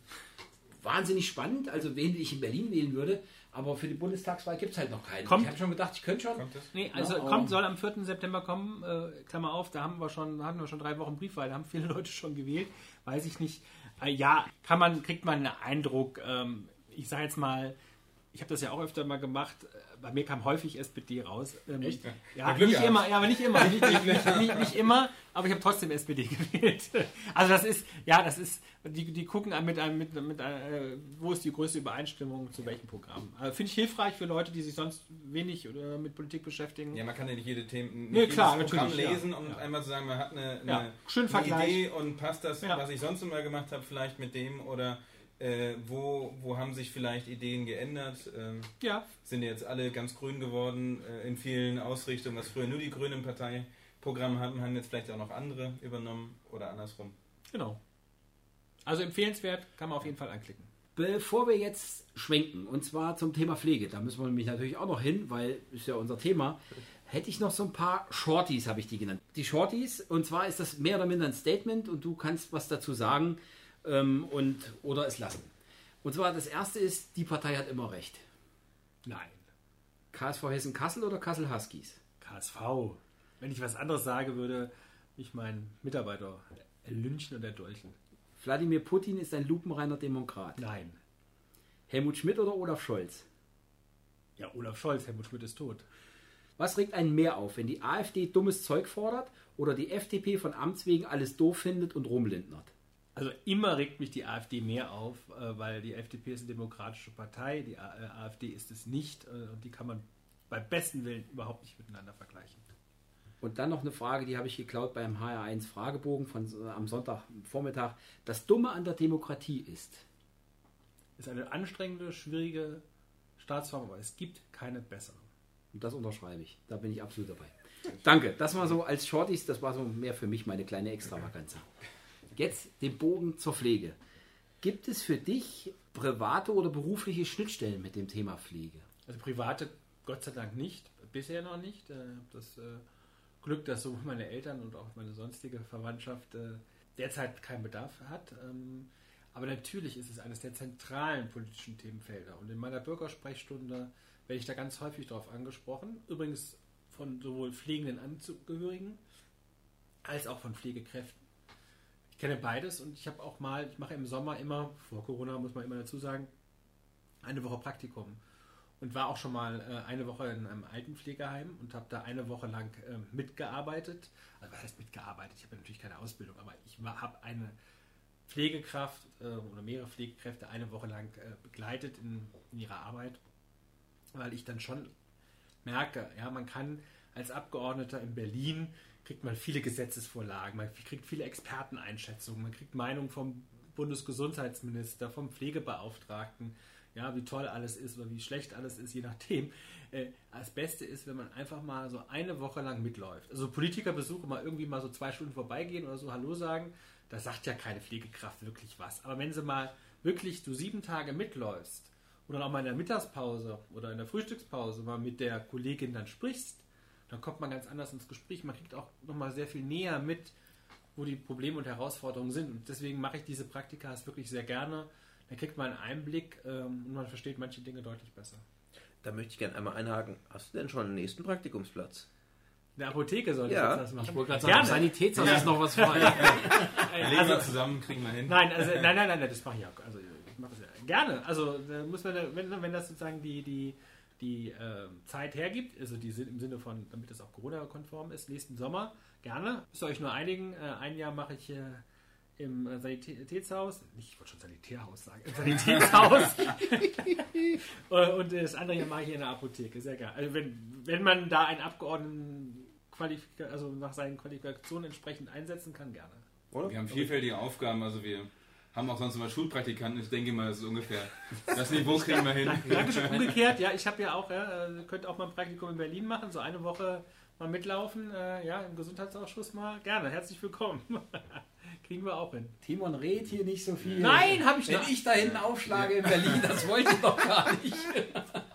wahnsinnig spannend, also wen ich in Berlin wählen würde, aber für die Bundestagswahl gibt es halt noch keinen. Kommt- ich habe schon gedacht, ich könnte schon. Kommt? Nee, also Ja, kommt, soll am 4. September kommen, äh, Klammer auf, da haben wir schon, hatten wir schon drei Wochen Briefwahl, da haben viele [laughs] Leute schon gewählt, weiß ich nicht. Äh, ja, kann man, kriegt man einen Eindruck, ähm, ich sage jetzt mal, ich habe das ja auch öfter mal gemacht, äh, bei mir kam häufig SPD raus. Ähm, Echt? Ja, Ja, nicht immer, ja, aber nicht immer, nicht, nicht, nicht, immer, aber ich habe trotzdem SPD [laughs] gewählt. Also das ist, ja, das ist, die, die gucken mit einem, mit, mit, äh, wo ist die größte Übereinstimmung zu welchem Programm. Also Finde ich hilfreich für Leute, die sich sonst wenig oder mit Politik beschäftigen. Ja, man kann ja nicht jede Themen, nicht Nee, klar, Programm ja. lesen und Ja. einmal zu sagen, man hat eine, eine, eine. Idee und passt das, was ich sonst immer gemacht habe, vielleicht mit dem oder äh, wo, wo haben sich vielleicht Ideen geändert? Ähm, Ja, sind jetzt alle ganz grün geworden äh, in vielen Ausrichtungen, was früher nur die Grünen im Parteiprogramm hatten, haben jetzt vielleicht auch noch andere übernommen oder andersrum. genau. Also empfehlenswert, kann man auf jeden Fall anklicken. Bevor wir jetzt schwenken, und zwar zum Thema Pflege, da müssen wir nämlich natürlich auch noch hin, weil ist ja unser Thema, hätte ich noch so ein paar Shorties, habe ich die genannt. Die Shorties, und zwar ist das mehr oder minder ein Statement und du kannst was dazu sagen ähm, und oder es lassen. Und zwar das erste ist, die Partei hat immer recht. Nein. KSV Hessen Kassel oder Kassel Huskies? KSV. Wenn ich was anderes sage, würde ich meinen Mitarbeiter lynchen und erdolchen. Wladimir Putin ist ein lupenreiner Demokrat. Nein. Helmut Schmidt oder Olaf Scholz? Ja, Olaf Scholz, Helmut Schmidt ist tot. Was regt einen mehr auf, wenn die AfD dummes Zeug fordert oder die FDP von Amts wegen alles doof findet und rumlindnert? Also immer regt mich die AfD mehr auf, äh, weil die FDP ist eine demokratische Partei, die äh, AfD ist es nicht äh, und die kann man bei besten Willen überhaupt nicht miteinander vergleichen. Und dann noch eine Frage, die habe ich geklaut beim HR1 Fragebogen von am Sonntagvormittag. Das Dumme an der Demokratie ist. Ist eine anstrengende, schwierige Staatsform, aber es gibt keine bessere. Und das unterschreibe ich. Da bin ich absolut dabei. Danke. Das war so als Shorties, das war so mehr für mich meine kleine Extravaganza. Jetzt den Bogen zur Pflege. Gibt es für dich private oder berufliche Schnittstellen mit dem Thema Pflege? Also private Gott sei Dank nicht, bisher noch nicht. Ich habe das äh, Glück, dass sowohl meine Eltern und auch meine sonstige Verwandtschaft äh, derzeit keinen Bedarf hat. Ähm, aber natürlich ist es eines der zentralen politischen Themenfelder. Und in meiner Bürgersprechstunde werde ich da ganz häufig darauf angesprochen. Übrigens von sowohl pflegenden Angehörigen als auch von Pflegekräften. Ich kenne beides und ich habe auch mal, ich mache im Sommer immer, vor Corona muss man immer dazu sagen, eine Woche Praktikum und war auch schon mal äh, eine Woche in einem Altenpflegeheim und habe da eine Woche lang ähm, mitgearbeitet. Also was heißt mitgearbeitet? Ich habe natürlich keine Ausbildung, aber ich habe eine Pflegekraft äh, oder mehrere Pflegekräfte eine Woche lang äh, begleitet in, in ihrer Arbeit, weil ich dann schon merke, ja, man kann als Abgeordneter in Berlin kriegt man viele Gesetzesvorlagen, man kriegt viele Experteneinschätzungen, man kriegt Meinungen vom Bundesgesundheitsminister, vom Pflegebeauftragten, ja, wie toll alles ist oder wie schlecht alles ist, je nachdem. Äh, das Beste ist, wenn man einfach mal so eine Woche lang mitläuft. Also Politikerbesuche mal irgendwie mal so zwei Stunden vorbeigehen oder so Hallo sagen, da sagt ja keine Pflegekraft wirklich was. Aber wenn sie mal wirklich du sieben Tage mitläufst oder auch mal in der Mittagspause oder in der Frühstückspause mal mit der Kollegin dann sprichst, dann kommt man ganz anders ins Gespräch. Man kriegt auch nochmal sehr viel näher mit, wo die Probleme und Herausforderungen sind. Und deswegen mache ich diese Praktika wirklich sehr gerne. Da kriegt man einen Einblick ähm, und man versteht manche Dinge deutlich besser. Da möchte ich gerne einmal einhaken. Hast du denn schon den nächsten Praktikumsplatz? In der Apotheke sollte Ja. ich jetzt das machen. Ich wollte gerade sagen. Sanitätshaus ist noch was frei. [laughs] Legen Also- wir zusammen, kriegen wir hin. Nein, also, nein, nein, nein, das mache ich auch. Also, ich mache das ja gerne. Also, da muss man, wenn, wenn das sozusagen die, die, die ähm, Zeit hergibt, also die Sin- im Sinne von, damit das auch Corona-konform ist, nächsten Sommer, gerne. Müsst ihr euch nur einigen. Äh, ein Jahr mache ich äh, im äh, Sanitätshaus, nicht, ich wollte schon Sanitärhaus sagen, im [laughs] Sanitätshaus. [laughs] Äh, Und das andere Jahr mache ich in der Apotheke, sehr gerne. Also, wenn, wenn man da einen Abgeordneten also nach seinen Qualifikationen entsprechend einsetzen kann, gerne. Oder? Wir haben vielfältige Aufgaben, also wir haben auch sonst immer Schulpraktikanten. Ich denke mal, das ist ungefähr [laughs] das Niveau kriegen wir hin. Dankeschön. [laughs] Umgekehrt, ja, ich habe ja auch, ja, äh, könnt auch mal ein Praktikum in Berlin machen, so eine Woche mal mitlaufen, äh, ja, im Gesundheitsausschuss mal. Gerne, herzlich willkommen. [laughs] Kriegen wir auch hin. Timon redet hier nicht so viel. Nein, hab ich Wenn nicht. ich da hinten aufschlage in Berlin, das wollte ich doch gar nicht.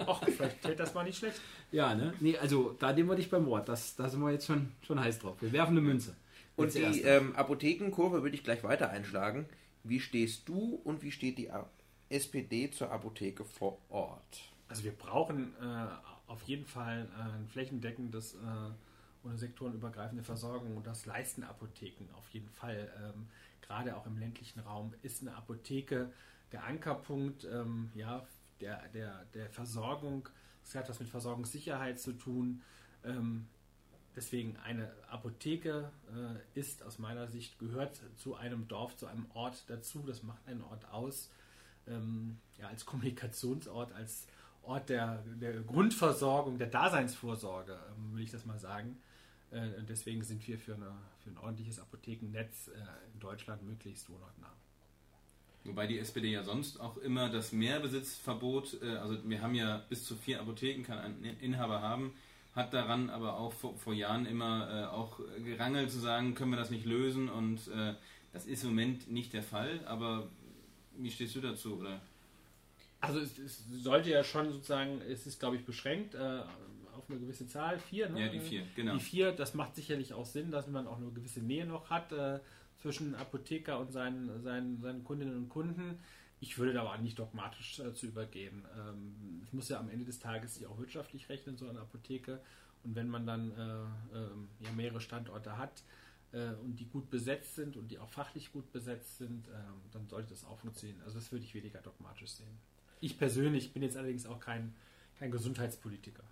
Ach, vielleicht fällt das mal nicht schlecht. Ja, ne? Nee, also da nehmen wir dich beim Wort. Das, da sind wir jetzt schon, schon heiß drauf. Wir werfen eine Münze. Und die ähm, Apothekenkurve würde ich gleich weiter einschlagen. Wie stehst du und wie steht die SPD zur Apotheke vor Ort? Also wir brauchen äh, auf jeden Fall äh, ein flächendeckendes äh, und sektorenübergreifende Versorgung und das leisten Apotheken auf jeden Fall. Ähm, gerade auch im ländlichen Raum ist eine Apotheke der Ankerpunkt ähm, ja, der, der, der Versorgung. Es hat was mit Versorgungssicherheit zu tun. Ähm, deswegen eine Apotheke äh, ist aus meiner Sicht gehört zu einem Dorf, zu einem Ort dazu. Das macht einen Ort aus. Ähm, ja, als Kommunikationsort, als Ort der, der Grundversorgung, der Daseinsvorsorge, ähm, will ich das mal sagen. Äh, deswegen sind wir für, eine, für ein ordentliches Apothekennetz äh, in Deutschland möglichst wohnortnah. Wobei die SPD ja sonst auch immer das Mehrbesitzverbot, äh, also wir haben ja bis zu vier Apotheken, kann ein Inhaber haben, hat daran aber auch vor, vor Jahren immer äh, auch gerangelt zu sagen, können wir das nicht lösen und äh, das ist im Moment nicht der Fall, aber wie stehst du dazu? Oder? Also es, es sollte ja schon sozusagen, es ist glaube ich beschränkt äh, auf eine gewisse Zahl, vier, ne? Ja, die vier, genau. Die vier, das macht sicherlich auch Sinn, dass man auch eine gewisse Nähe noch hat äh, zwischen Apotheker und seinen, seinen, seinen Kundinnen und Kunden. Ich würde da aber nicht dogmatisch äh, zu übergehen. Ähm, muss ja am Ende des Tages sich auch wirtschaftlich rechnen, so eine Apotheke. Und wenn man dann äh, ähm, ja, mehrere Standorte hat äh, und die gut besetzt sind und die auch fachlich gut besetzt sind, ähm, dann sollte das auch funktionieren. Also das würde ich weniger dogmatisch sehen. Ich persönlich bin jetzt allerdings auch kein, kein Gesundheitspolitiker.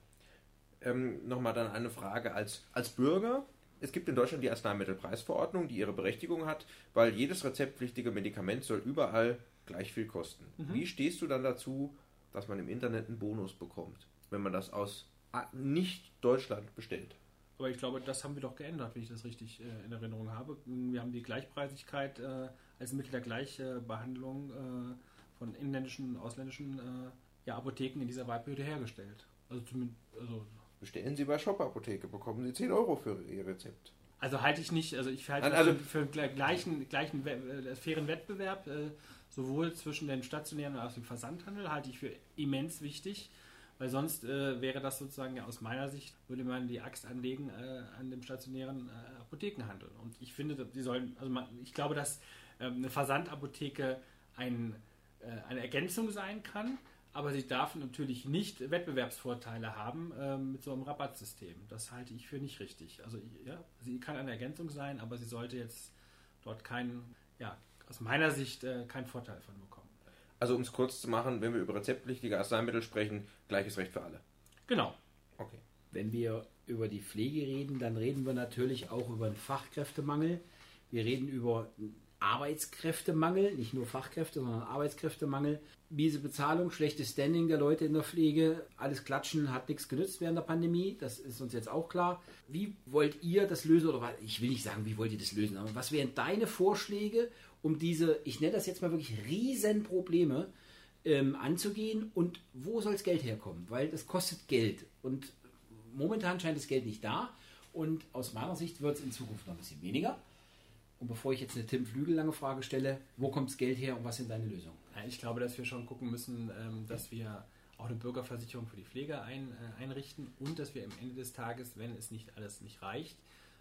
Ähm, Nochmal dann eine Frage als, als Bürger. Es gibt in Deutschland die Arzneimittelpreisverordnung, die ihre Berechtigung hat, weil jedes rezeptpflichtige Medikament soll überall gleich viel kosten. Mhm. Wie stehst du dann dazu, dass man im Internet einen Bonus bekommt, wenn man das aus nicht Deutschland bestellt? Aber ich glaube, das haben wir doch geändert, wenn ich das richtig äh, in Erinnerung habe. Wir haben die Gleichpreisigkeit äh, als Mittel der Gleichbehandlung äh, von inländischen und ausländischen äh, ja, Apotheken in dieser Wahlperiode hergestellt. Also, zumindest, also Bestellen Sie bei Shop Apotheke, bekommen Sie 10 Euro für Ihr Rezept. Also halte ich nicht, also ich halte also, für, für gleichen, gleichen äh, fairen Wettbewerb, äh, sowohl zwischen den stationären als auch dem Versandhandel, halte ich für immens wichtig, weil sonst äh, wäre das sozusagen ja aus meiner Sicht, würde man die Axt anlegen äh, an dem stationären äh, Apothekenhandel. Und ich finde, die sollen, also man, ich glaube, dass ähm, eine Versandapotheke ein, äh, eine Ergänzung sein kann, aber sie darf natürlich nicht Wettbewerbsvorteile haben ähm, mit so einem Rabattsystem. Das halte ich für nicht richtig. Also ja, sie kann eine Ergänzung sein, aber sie sollte jetzt dort keinen, ja, aus meiner Sicht äh, keinen Vorteil von bekommen. Also um es kurz zu machen, wenn wir über rezeptpflichtige Arzneimittel sprechen, gleiches Recht für alle. Genau. Okay. Wenn wir über die Pflege reden, dann reden wir natürlich auch über einen Fachkräftemangel. Wir reden über Arbeitskräftemangel, nicht nur Fachkräfte, sondern Arbeitskräftemangel. Miese Bezahlung, schlechtes Standing der Leute in der Pflege, alles Klatschen hat nichts genützt während der Pandemie, das ist uns jetzt auch klar. Wie wollt ihr das lösen, oder ich will nicht sagen, wie wollt ihr das lösen, aber was wären deine Vorschläge, um diese, ich nenne das jetzt mal wirklich Riesenprobleme ähm, anzugehen und wo soll das Geld herkommen? Weil das kostet Geld und momentan scheint das Geld nicht da und aus meiner Sicht wird es in Zukunft noch ein bisschen weniger. Und bevor ich jetzt eine Tim Flügel lange Frage stelle, wo kommt das Geld her und was sind deine Lösungen? Ich glaube, dass wir schon gucken müssen, ähm, dass wir auch eine Bürgerversicherung für die Pflege ein, äh, einrichten und dass wir am Ende des Tages, wenn es nicht alles nicht reicht,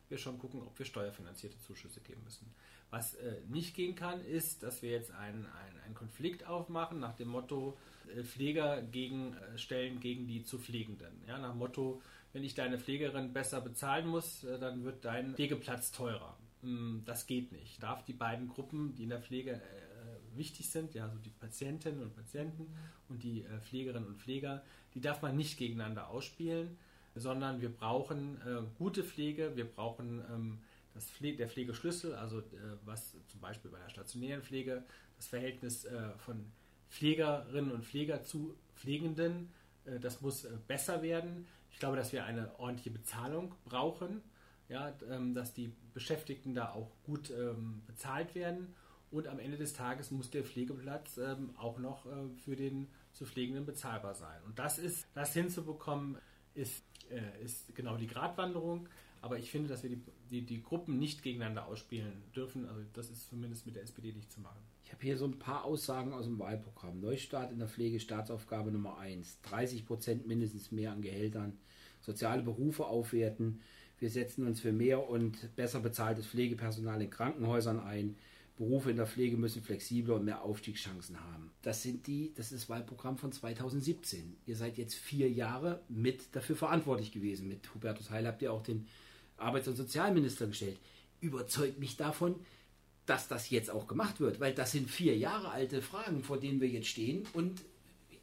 wir schon gucken, ob wir steuerfinanzierte Zuschüsse geben müssen. Was äh, nicht gehen kann, ist, dass wir jetzt einen, einen, Konflikt aufmachen nach dem Motto äh, Pfleger gegen, äh, stellen gegen die zu Pflegenden. Ja, nach dem Motto, wenn ich deine Pflegerin besser bezahlen muss, äh, dann wird dein Pflegeplatz teurer. Hm, das geht nicht. Darf die beiden Gruppen, die in der Pflege äh, wichtig sind, ja, also die Patientinnen und Patienten und die äh, Pflegerinnen und Pfleger, die darf man nicht gegeneinander ausspielen, sondern wir brauchen gute Pflege, wir brauchen ähm, das Pfle der Pflegeschlüssel, also äh, was zum Beispiel bei der stationären Pflege das Verhältnis äh, von Pflegerinnen und Pfleger zu Pflegenden, äh, das muss besser werden. Ich glaube, dass wir eine ordentliche Bezahlung brauchen ja, ähm, dass die Beschäftigten da auch gut ähm, bezahlt werden und am Ende des Tages muss der Pflegeplatz ähm, auch noch äh, für den zu Pflegenden bezahlbar sein. Und das ist, das hinzubekommen, ist, äh, ist genau die Gratwanderung. Aber ich finde, dass wir die, die, die Gruppen nicht gegeneinander ausspielen dürfen. Also das ist zumindest mit der SPD nicht zu machen. Ich habe hier so ein paar Aussagen aus dem Wahlprogramm. Neustart in der Pflege, Staatsaufgabe Nummer 1. 30 Prozent mindestens mehr an Gehältern. Soziale Berufe aufwerten wir setzen uns für mehr und besser bezahltes Pflegepersonal in Krankenhäusern ein. Berufe in der Pflege müssen flexibler und mehr Aufstiegschancen haben. Das sind die, das ist das Wahlprogramm von 2017. Ihr seid jetzt vier Jahre mit dafür verantwortlich gewesen. Mit Hubertus Heil habt ihr auch den Arbeits- und Sozialminister gestellt. Überzeugt mich davon, dass das jetzt auch gemacht wird, weil das sind vier Jahre alte Fragen, vor denen wir jetzt stehen und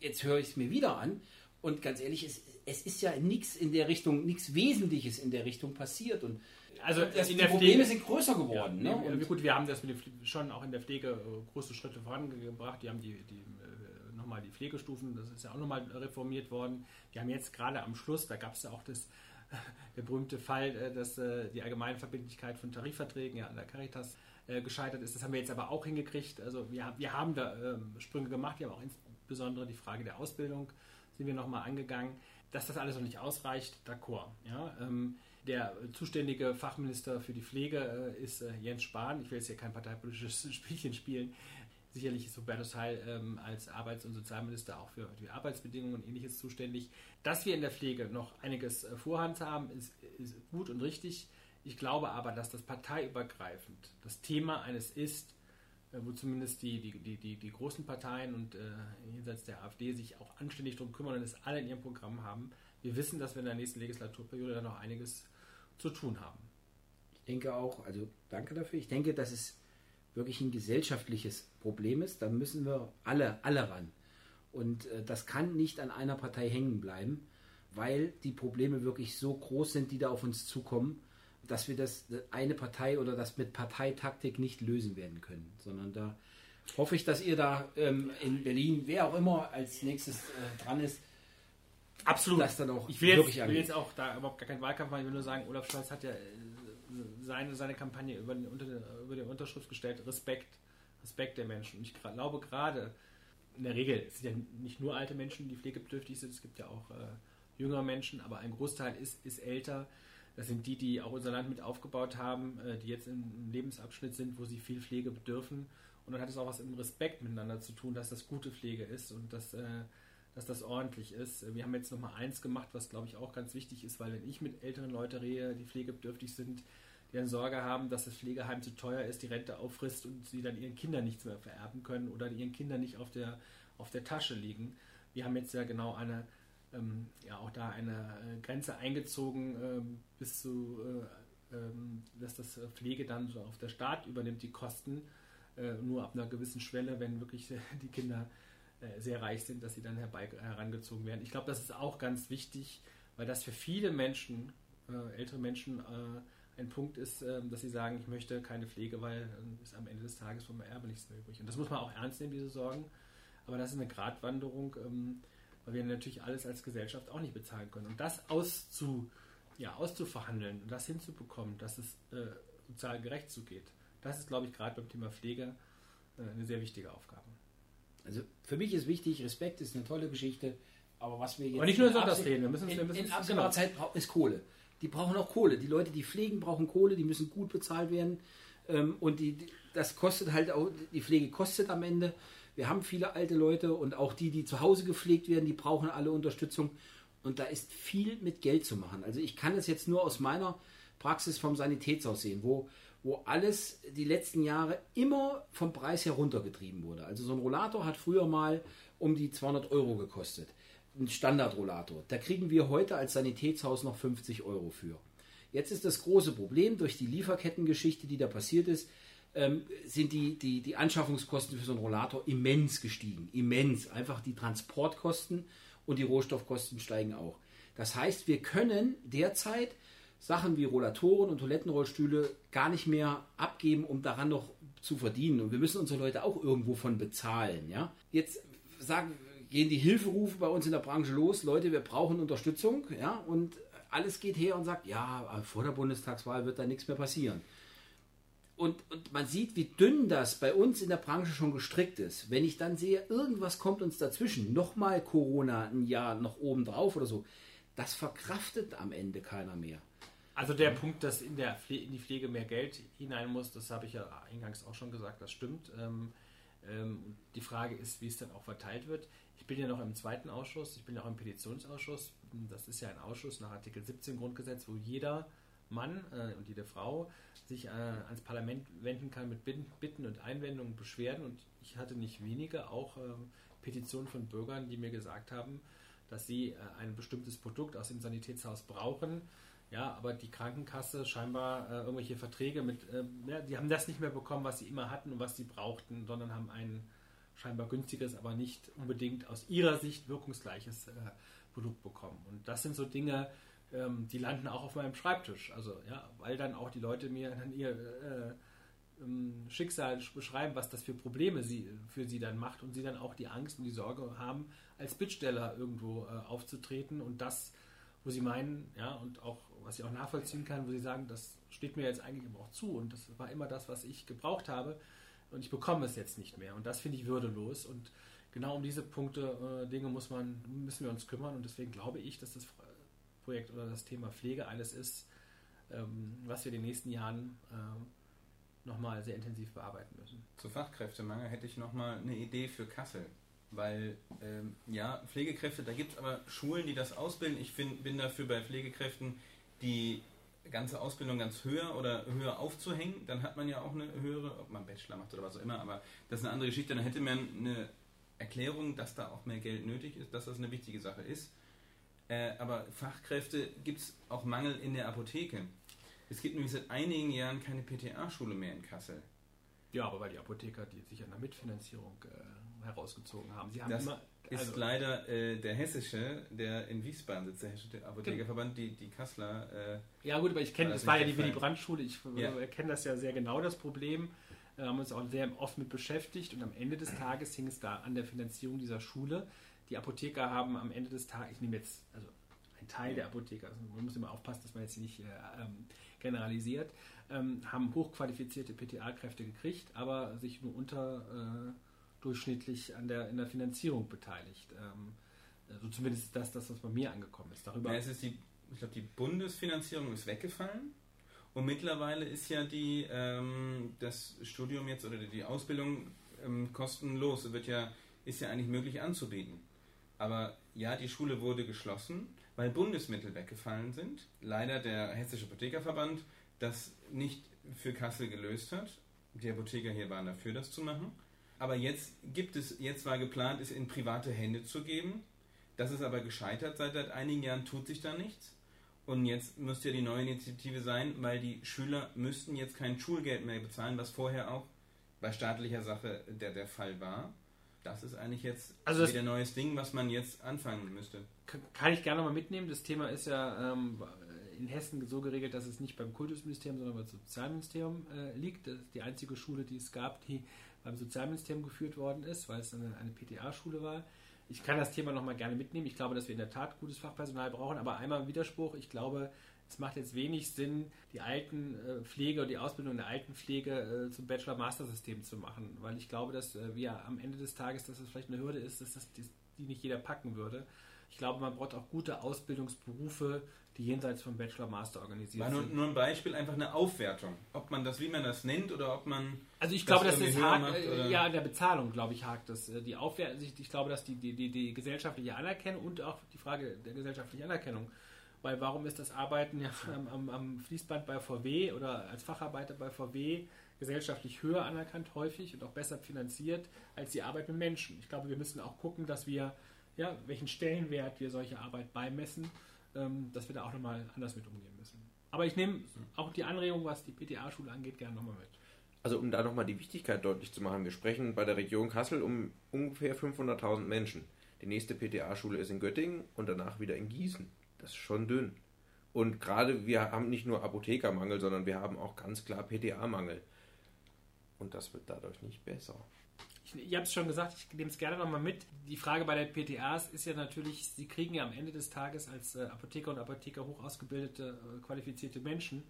jetzt höre ich es mir wieder an und ganz ehrlich, es, es ist ja nichts in der Richtung, nichts Wesentliches in der Richtung passiert und Also das, in die der Probleme Pflege, sind größer geworden. Ja, ne? gut, wir haben das schon auch in der Pflege äh, große Schritte vorangebracht. Die haben die, die äh, nochmal die Pflegestufen, das ist ja auch nochmal reformiert worden. Wir haben jetzt gerade am Schluss, da gab es ja auch das, der berühmte Fall, äh, dass äh, die Allgemeinverbindlichkeit von Tarifverträgen ja an der Caritas äh, gescheitert ist. Das haben wir jetzt aber auch hingekriegt. Also wir, haben- wir haben da ähm, Sprünge gemacht. Wir haben auch insbesondere die Frage der Ausbildung sind wir nochmal angegangen. Dass das alles noch nicht ausreicht, d'accord. Ja, ähm, der zuständige Fachminister für die Pflege ist Jens Spahn. Ich will jetzt hier kein parteipolitisches [laughs] Spielchen spielen. Sicherlich ist Hubertus Heil ähm, als Arbeits- und Sozialminister auch für die Arbeitsbedingungen und ähnliches zuständig. Dass wir in der Pflege noch einiges äh, Vorhand haben, ist, ist gut und richtig. Ich glaube aber, dass das parteiübergreifend das Thema eines ist, äh, wo zumindest die, die, die, die, großen Parteien und äh, jenseits der AfD sich auch anständig darum kümmern und es alle in ihrem Programm haben. Wir wissen, dass wir in der nächsten Legislaturperiode da noch einiges zu tun haben. ich denke auch, also danke dafür. Ich denke, dass es wirklich ein gesellschaftliches Problem ist. Da müssen wir alle, alle ran. Und äh, das kann nicht an einer Partei hängen bleiben, weil die Probleme wirklich so groß sind, die da auf uns zukommen, dass wir das äh, eine Partei oder das mit Parteitaktik nicht lösen werden können, sondern da hoffe ich, dass ihr da ähm, in Berlin, wer auch immer als nächstes äh, dran ist, Absolut. das dann auch Ich will jetzt, will jetzt auch da überhaupt gar keinen Wahlkampf machen. Ich will nur sagen, Olaf Scholz hat ja äh, seine, seine Kampagne über, den, unter, über die Unterschrift gestellt. Respekt. Respekt der Menschen. Und ich glaube gerade, in der Regel, es sind ja nicht nur alte Menschen, die pflegebedürftig sind, es gibt ja auch äh, jüngere Menschen, aber ein Großteil ist, ist älter. Das sind die, die auch unser Land mit aufgebaut haben, äh, die jetzt im im Lebensabschnitt sind, wo sie viel Pflege bedürfen. Und dann hat es auch was dem Respekt miteinander zu tun, dass das gute Pflege ist und dass, äh, dass das ordentlich ist. Wir haben jetzt nochmal eins gemacht, was glaube ich auch ganz wichtig ist, weil wenn ich mit älteren Leuten rede, die pflegebedürftig sind, dann Sorge haben, dass das Pflegeheim zu teuer ist, die Rente auffrisst und sie dann ihren Kindern nichts mehr vererben können oder ihren Kindern nicht auf der, auf der Tasche liegen. Wir haben jetzt ja genau eine, ähm, ja auch da eine äh, Grenze eingezogen ähm, bis zu, äh, ähm, dass das äh, Pflege dann so auf der Staat übernimmt die Kosten, äh, nur ab einer gewissen Schwelle, wenn wirklich äh, die Kinder äh, sehr reich sind, dass sie dann herbei, herangezogen werden. Ich glaube, das ist auch ganz wichtig, weil das für viele Menschen, ältere Menschen, ein Punkt ist, äh, dass sie sagen, ich möchte keine Pflege, weil äh, ist am Ende des Tages vom Erbe nichts mehr übrig. Und das muss man auch ernst nehmen, diese Sorgen. Aber das ist eine Gratwanderung, ähm, weil wir natürlich alles als Gesellschaft auch nicht bezahlen können. Und das auszu, ja, auszuverhandeln und das hinzubekommen, dass es äh, sozial gerecht zugeht, das ist, glaube ich, gerade beim Thema Pflege äh, eine sehr wichtige Aufgabe. Also für mich ist wichtig, Respekt ist eine tolle Geschichte, aber was wir jetzt Aber nicht nur in reden, wir müssen- in, wir müssen- in absehbarer genau. Zeit ist Kohle. Die brauchen auch Kohle. Die Leute, die pflegen, brauchen Kohle, die müssen gut bezahlt werden ähm, und die, das kostet halt auch, die Pflege kostet am Ende. Wir haben viele alte Leute und auch die, die zu Hause gepflegt werden, die brauchen alle Unterstützung und da ist viel mit Geld zu machen. Also ich kann es jetzt nur aus meiner Praxis vom Sanitätshaus sehen, wo, wo alles die letzten Jahre immer vom Preis her runtergetrieben wurde. Also so ein Rollator hat früher mal um die 200 Euro gekostet. Ein Standardrollator. Da kriegen wir heute als Sanitätshaus noch 50 Euro für. Jetzt ist das große Problem durch die Lieferkettengeschichte, die da passiert ist, ähm, sind die, die, die Anschaffungskosten für so einen Rollator immens gestiegen. Immens. Einfach die Transportkosten und die Rohstoffkosten steigen auch. Das heißt, wir können derzeit Sachen wie Rollatoren und Toilettenrollstühle gar nicht mehr abgeben, um daran noch zu verdienen. Und wir müssen unsere Leute auch irgendwo von bezahlen. Ja? Jetzt sagen, gehen die Hilferufe bei uns in der Branche los, Leute, wir brauchen Unterstützung. Ja? Und alles geht her und sagt, ja, vor der Bundestagswahl wird da nichts mehr passieren. Und, und man sieht, wie dünn das bei uns in der Branche schon gestrickt ist. Wenn ich dann sehe, irgendwas kommt uns dazwischen, nochmal Corona ein Jahr noch oben drauf oder so, das verkraftet am Ende keiner mehr. Also der Punkt, dass in, der Pfle in die Pflege mehr Geld hinein muss, das habe ich ja eingangs auch schon gesagt, das stimmt. Ähm, ähm, die Frage ist, wie es dann auch verteilt wird. Ich bin ja noch im zweiten Ausschuss, ich bin ja auch im Petitionsausschuss. Das ist ja ein Ausschuss nach Artikel 17 Grundgesetz, wo jeder Mann äh, und jede Frau sich äh, ans Parlament wenden kann mit Bitten und Einwendungen Beschwerden. Und ich hatte nicht wenige, auch ähm, Petitionen von Bürgern, die mir gesagt haben, dass sie äh, ein bestimmtes Produkt aus dem Sanitätshaus brauchen. Ja, aber die Krankenkasse scheinbar äh, irgendwelche Verträge mit, äh, ja, die haben das nicht mehr bekommen, was sie immer hatten und was sie brauchten, sondern haben ein scheinbar günstiges, aber nicht unbedingt aus ihrer Sicht wirkungsgleiches äh, Produkt bekommen. Und das sind so Dinge, ähm, die landen auch auf meinem Schreibtisch. Also ja, weil dann auch die Leute mir dann ihr äh, ähm, Schicksal beschreiben, was das für Probleme sie, für sie dann macht und sie dann auch die Angst und die Sorge haben, als Bittsteller irgendwo äh, aufzutreten und das, wo sie meinen, ja, und auch, was ich auch nachvollziehen kann, wo sie sagen, das steht mir jetzt eigentlich aber auch zu und das war immer das, was ich gebraucht habe und ich bekomme es jetzt nicht mehr. Und das finde ich würdelos und genau um diese Punkte, äh, Dinge muss man, müssen wir uns kümmern und deswegen glaube ich, dass das Projekt oder das Thema Pflege eines ist, ähm, was wir in den nächsten Jahren äh, nochmal sehr intensiv bearbeiten müssen. Zu Fachkräftemangel hätte ich nochmal eine Idee für Kassel. Weil, ähm, ja, Pflegekräfte, da gibt es aber Schulen, die das ausbilden. Ich find, bin dafür bei Pflegekräften, die ganze Ausbildung ganz höher oder höher aufzuhängen. Dann hat man ja auch eine höhere, ob man Bachelor macht oder was auch immer, aber das ist eine andere Geschichte. Dann hätte man eine Erklärung, dass da auch mehr Geld nötig ist, dass das eine wichtige Sache ist. Äh, aber Fachkräfte gibt es auch Mangel in der Apotheke. Es gibt nämlich seit einigen Jahren keine PTA-Schule mehr in Kassel. Ja, aber weil die Apotheker die sich an der Mitfinanzierung äh, herausgezogen haben. Sie haben das immer, also ist leider äh, der hessische, der in Wiesbaden sitzt, der hessische Apothekerverband, die, die Kasseler. Äh, ja gut, aber ich kenne, das war ja die Willy Brandt-Schule, ich ja. kenne das ja sehr genau, das Problem. Wir haben uns auch sehr oft mit beschäftigt und am Ende des Tages hing es da an der Finanzierung dieser Schule die Apotheker haben am Ende des Tages, ich nehme jetzt, also ein Teil der Apotheker, also man muss immer aufpassen, dass man jetzt nicht äh, ähm, generalisiert, ähm, haben hochqualifizierte PTA-Kräfte gekriegt, aber sich nur unterdurchschnittlich äh, an der, in der Finanzierung beteiligt. Ähm, also zumindest das das, was bei mir angekommen ist. Darüber ja, es ist die, ich glaube, die Bundesfinanzierung ist weggefallen. Und mittlerweile ist ja die, ähm, das Studium jetzt oder die Ausbildung ähm, kostenlos. Wird ja, ist ja eigentlich möglich anzubieten. Aber ja, die Schule wurde geschlossen, weil Bundesmittel weggefallen sind. Leider der Hessische Apothekerverband das nicht für Kassel gelöst hat. Die Apotheker hier waren dafür, das zu machen. Aber jetzt gibt es, jetzt war geplant, es in private Hände zu geben. Das ist aber gescheitert. Seit, seit einigen Jahren tut sich da nichts. Und jetzt müsste ja die neue Initiative sein, weil die Schüler müssten jetzt kein Schulgeld mehr bezahlen, was vorher auch bei staatlicher Sache der, der Fall war das ist eigentlich jetzt also wieder ein neues Ding, was man jetzt anfangen müsste. Kann ich gerne mal mitnehmen. Das Thema ist ja ähm, in Hessen so geregelt, dass es nicht beim Kultusministerium, sondern beim Sozialministerium äh, liegt. Das ist die einzige Schule, die es gab, die beim Sozialministerium geführt worden ist, weil es eine, eine PTA-Schule war. Ich kann das Thema nochmal gerne mitnehmen. Ich glaube, dass wir in der Tat gutes Fachpersonal brauchen, aber einmal Widerspruch. Ich glaube, es macht jetzt wenig Sinn, die Altenpflege oder die Ausbildung der Altenpflege äh, zum Bachelor-Master-System zu machen, weil ich glaube, dass äh, wir am Ende des Tages, dass es vielleicht eine Hürde ist, dass das die nicht jeder packen würde. Ich glaube, man braucht auch gute Ausbildungsberufe, die jenseits vom Bachelor-Master organisiert War nur, sind. Nur ein Beispiel, einfach eine Aufwertung. Ob man das, wie man das nennt, oder ob man. Also ich glaube, dass das hakt, macht, äh, ja, der Bezahlung, glaube ich, hakt das. Äh, die Aufwertung, ich, ich glaube, dass die, die, die, die gesellschaftliche Anerkennung und auch die Frage der gesellschaftlichen Anerkennung weil warum ist das Arbeiten ja am, am, am, Fließband bei VW oder als Facharbeiter bei VW gesellschaftlich höher anerkannt häufig und auch besser finanziert als die Arbeit mit Menschen? Ich glaube, wir müssen auch gucken, dass wir, ja, welchen Stellenwert wir solche Arbeit beimessen, dass wir da auch nochmal anders mit umgehen müssen. Aber ich nehme auch die Anregung, was die PTA-Schule angeht, gerne nochmal mit. Also um da nochmal die Wichtigkeit deutlich zu machen, wir sprechen bei der Region Kassel um ungefähr 500.000 Menschen. Die nächste PTA-Schule ist in Göttingen und danach wieder in Gießen das ist schon dünn. Und gerade wir haben nicht nur Apothekermangel, sondern wir haben auch ganz klar PTA-Mangel. Und das wird dadurch nicht besser. Ich, ich habe es schon gesagt, ich nehme es gerne nochmal mit. Die Frage bei der PTAs ist ja natürlich, sie kriegen ja am Ende des Tages als äh, Apotheker und Apotheker hoch ausgebildete, äh, qualifizierte Menschen.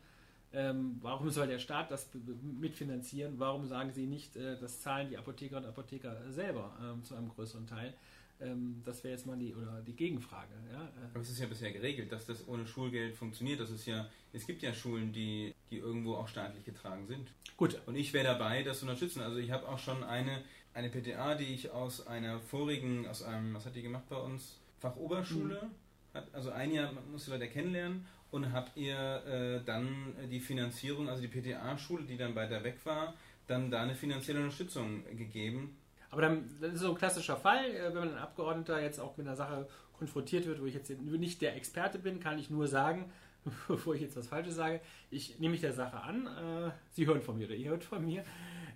Ähm, warum soll der Staat das mitfinanzieren? Warum sagen sie nicht, äh, das zahlen die Apotheker und Apotheker selber ähm, zu einem größeren Teil? Ähm, das wäre jetzt mal die, oder die Gegenfrage. Ja? Äh. Aber es ist ja bisher geregelt, dass das ohne Schulgeld funktioniert. Das ist ja, es gibt ja Schulen, die, die irgendwo auch staatlich getragen sind. Gut. Und ich wäre dabei, das zu unterstützen. Also ich habe auch schon eine, eine PTA, die ich aus einer vorigen, aus einem, was hat die gemacht bei uns? Fachoberschule. Mhm. Hat, also ein Jahr musste Leute kennenlernen Und habt ihr äh, dann die Finanzierung, also die PTA-Schule, die dann weiter weg war, dann da eine finanzielle Unterstützung gegeben? Aber dann, das ist so ein klassischer Fall, äh, wenn man ein Abgeordneter jetzt auch mit einer Sache konfrontiert wird, wo ich jetzt nicht der Experte bin, kann ich nur sagen, [laughs] bevor ich jetzt was Falsches sage, ich nehme mich der Sache an. Äh, Sie hören von mir oder ihr hört von mir.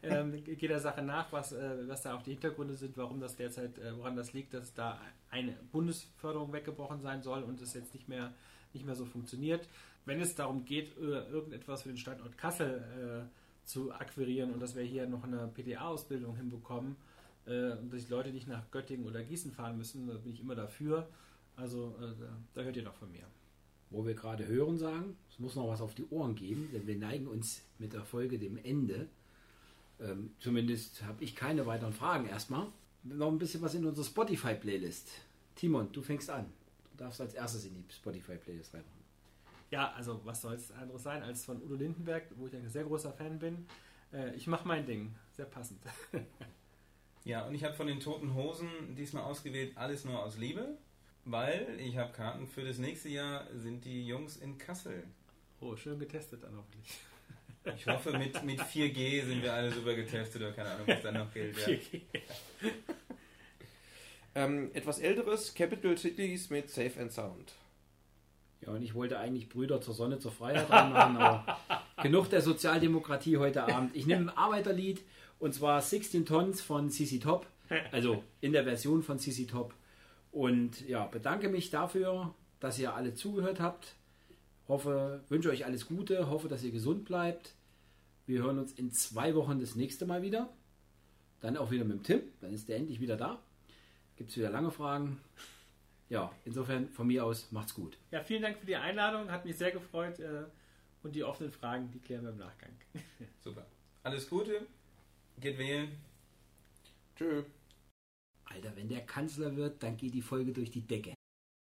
[laughs] Ähm, gehe der Sache nach, was, äh, was da auch die Hintergründe sind, warum das derzeit, äh, woran das liegt, dass da eine Bundesförderung weggebrochen sein soll und es jetzt nicht mehr, nicht mehr so funktioniert. Wenn es darum geht, äh, irgendetwas für den Standort Kassel äh, zu akquirieren und dass wir hier noch eine PTA-Ausbildung hinbekommen, äh, und dass die Leute nicht nach Göttingen oder Gießen fahren müssen, da bin ich immer dafür. Also da hört ihr noch von mir. Wo wir gerade hören sagen, es muss noch was auf die Ohren geben, denn wir neigen uns mit der Folge dem Ende. Ähm, zumindest habe ich keine weiteren Fragen erstmal. Noch ein bisschen was in unserer Spotify-Playlist. Timon, du fängst an. Du darfst als erstes in die Spotify-Playlist reinmachen. Ja, also was soll es anderes sein als von Udo Lindenberg, wo ich ein sehr großer Fan bin. Äh, ich mache mein Ding. Sehr passend. [laughs] Ja, und ich habe von den Toten Hosen diesmal ausgewählt Alles nur aus Liebe, weil ich habe Karten für das nächste Jahr sind die Jungs in Kassel. Oh, schön getestet dann hoffentlich. Ich hoffe, mit, mit 4G sind wir alle super getestet oder keine Ahnung, was dann noch gilt. Ja. 4G. Ähm, etwas älteres, Capital Cities mit Safe and Sound. Ja, und ich wollte eigentlich Brüder zur Sonne, zur Freiheit reinmachen, aber genug der Sozialdemokratie heute Abend. Ich nehme ein Arbeiterlied und zwar 16 Tons von CC Top, also in der Version von CC Top. Und ja, bedanke mich dafür, dass ihr alle zugehört habt. Hoffe, wünsche euch alles Gute, hoffe, dass ihr gesund bleibt. Wir hören uns in zwei Wochen das nächste Mal wieder. Dann auch wieder mit dem Tim, dann ist der endlich wieder da. Gibt es wieder lange Fragen. Ja, insofern von mir aus macht's gut. Ja, vielen Dank für die Einladung, hat mich sehr gefreut. äh, Und die offenen Fragen, die klären wir im Nachgang. [laughs] Super. Alles Gute, geht wählen. Tschö. Alter, wenn der Kanzler wird, dann geht die Folge durch die Decke.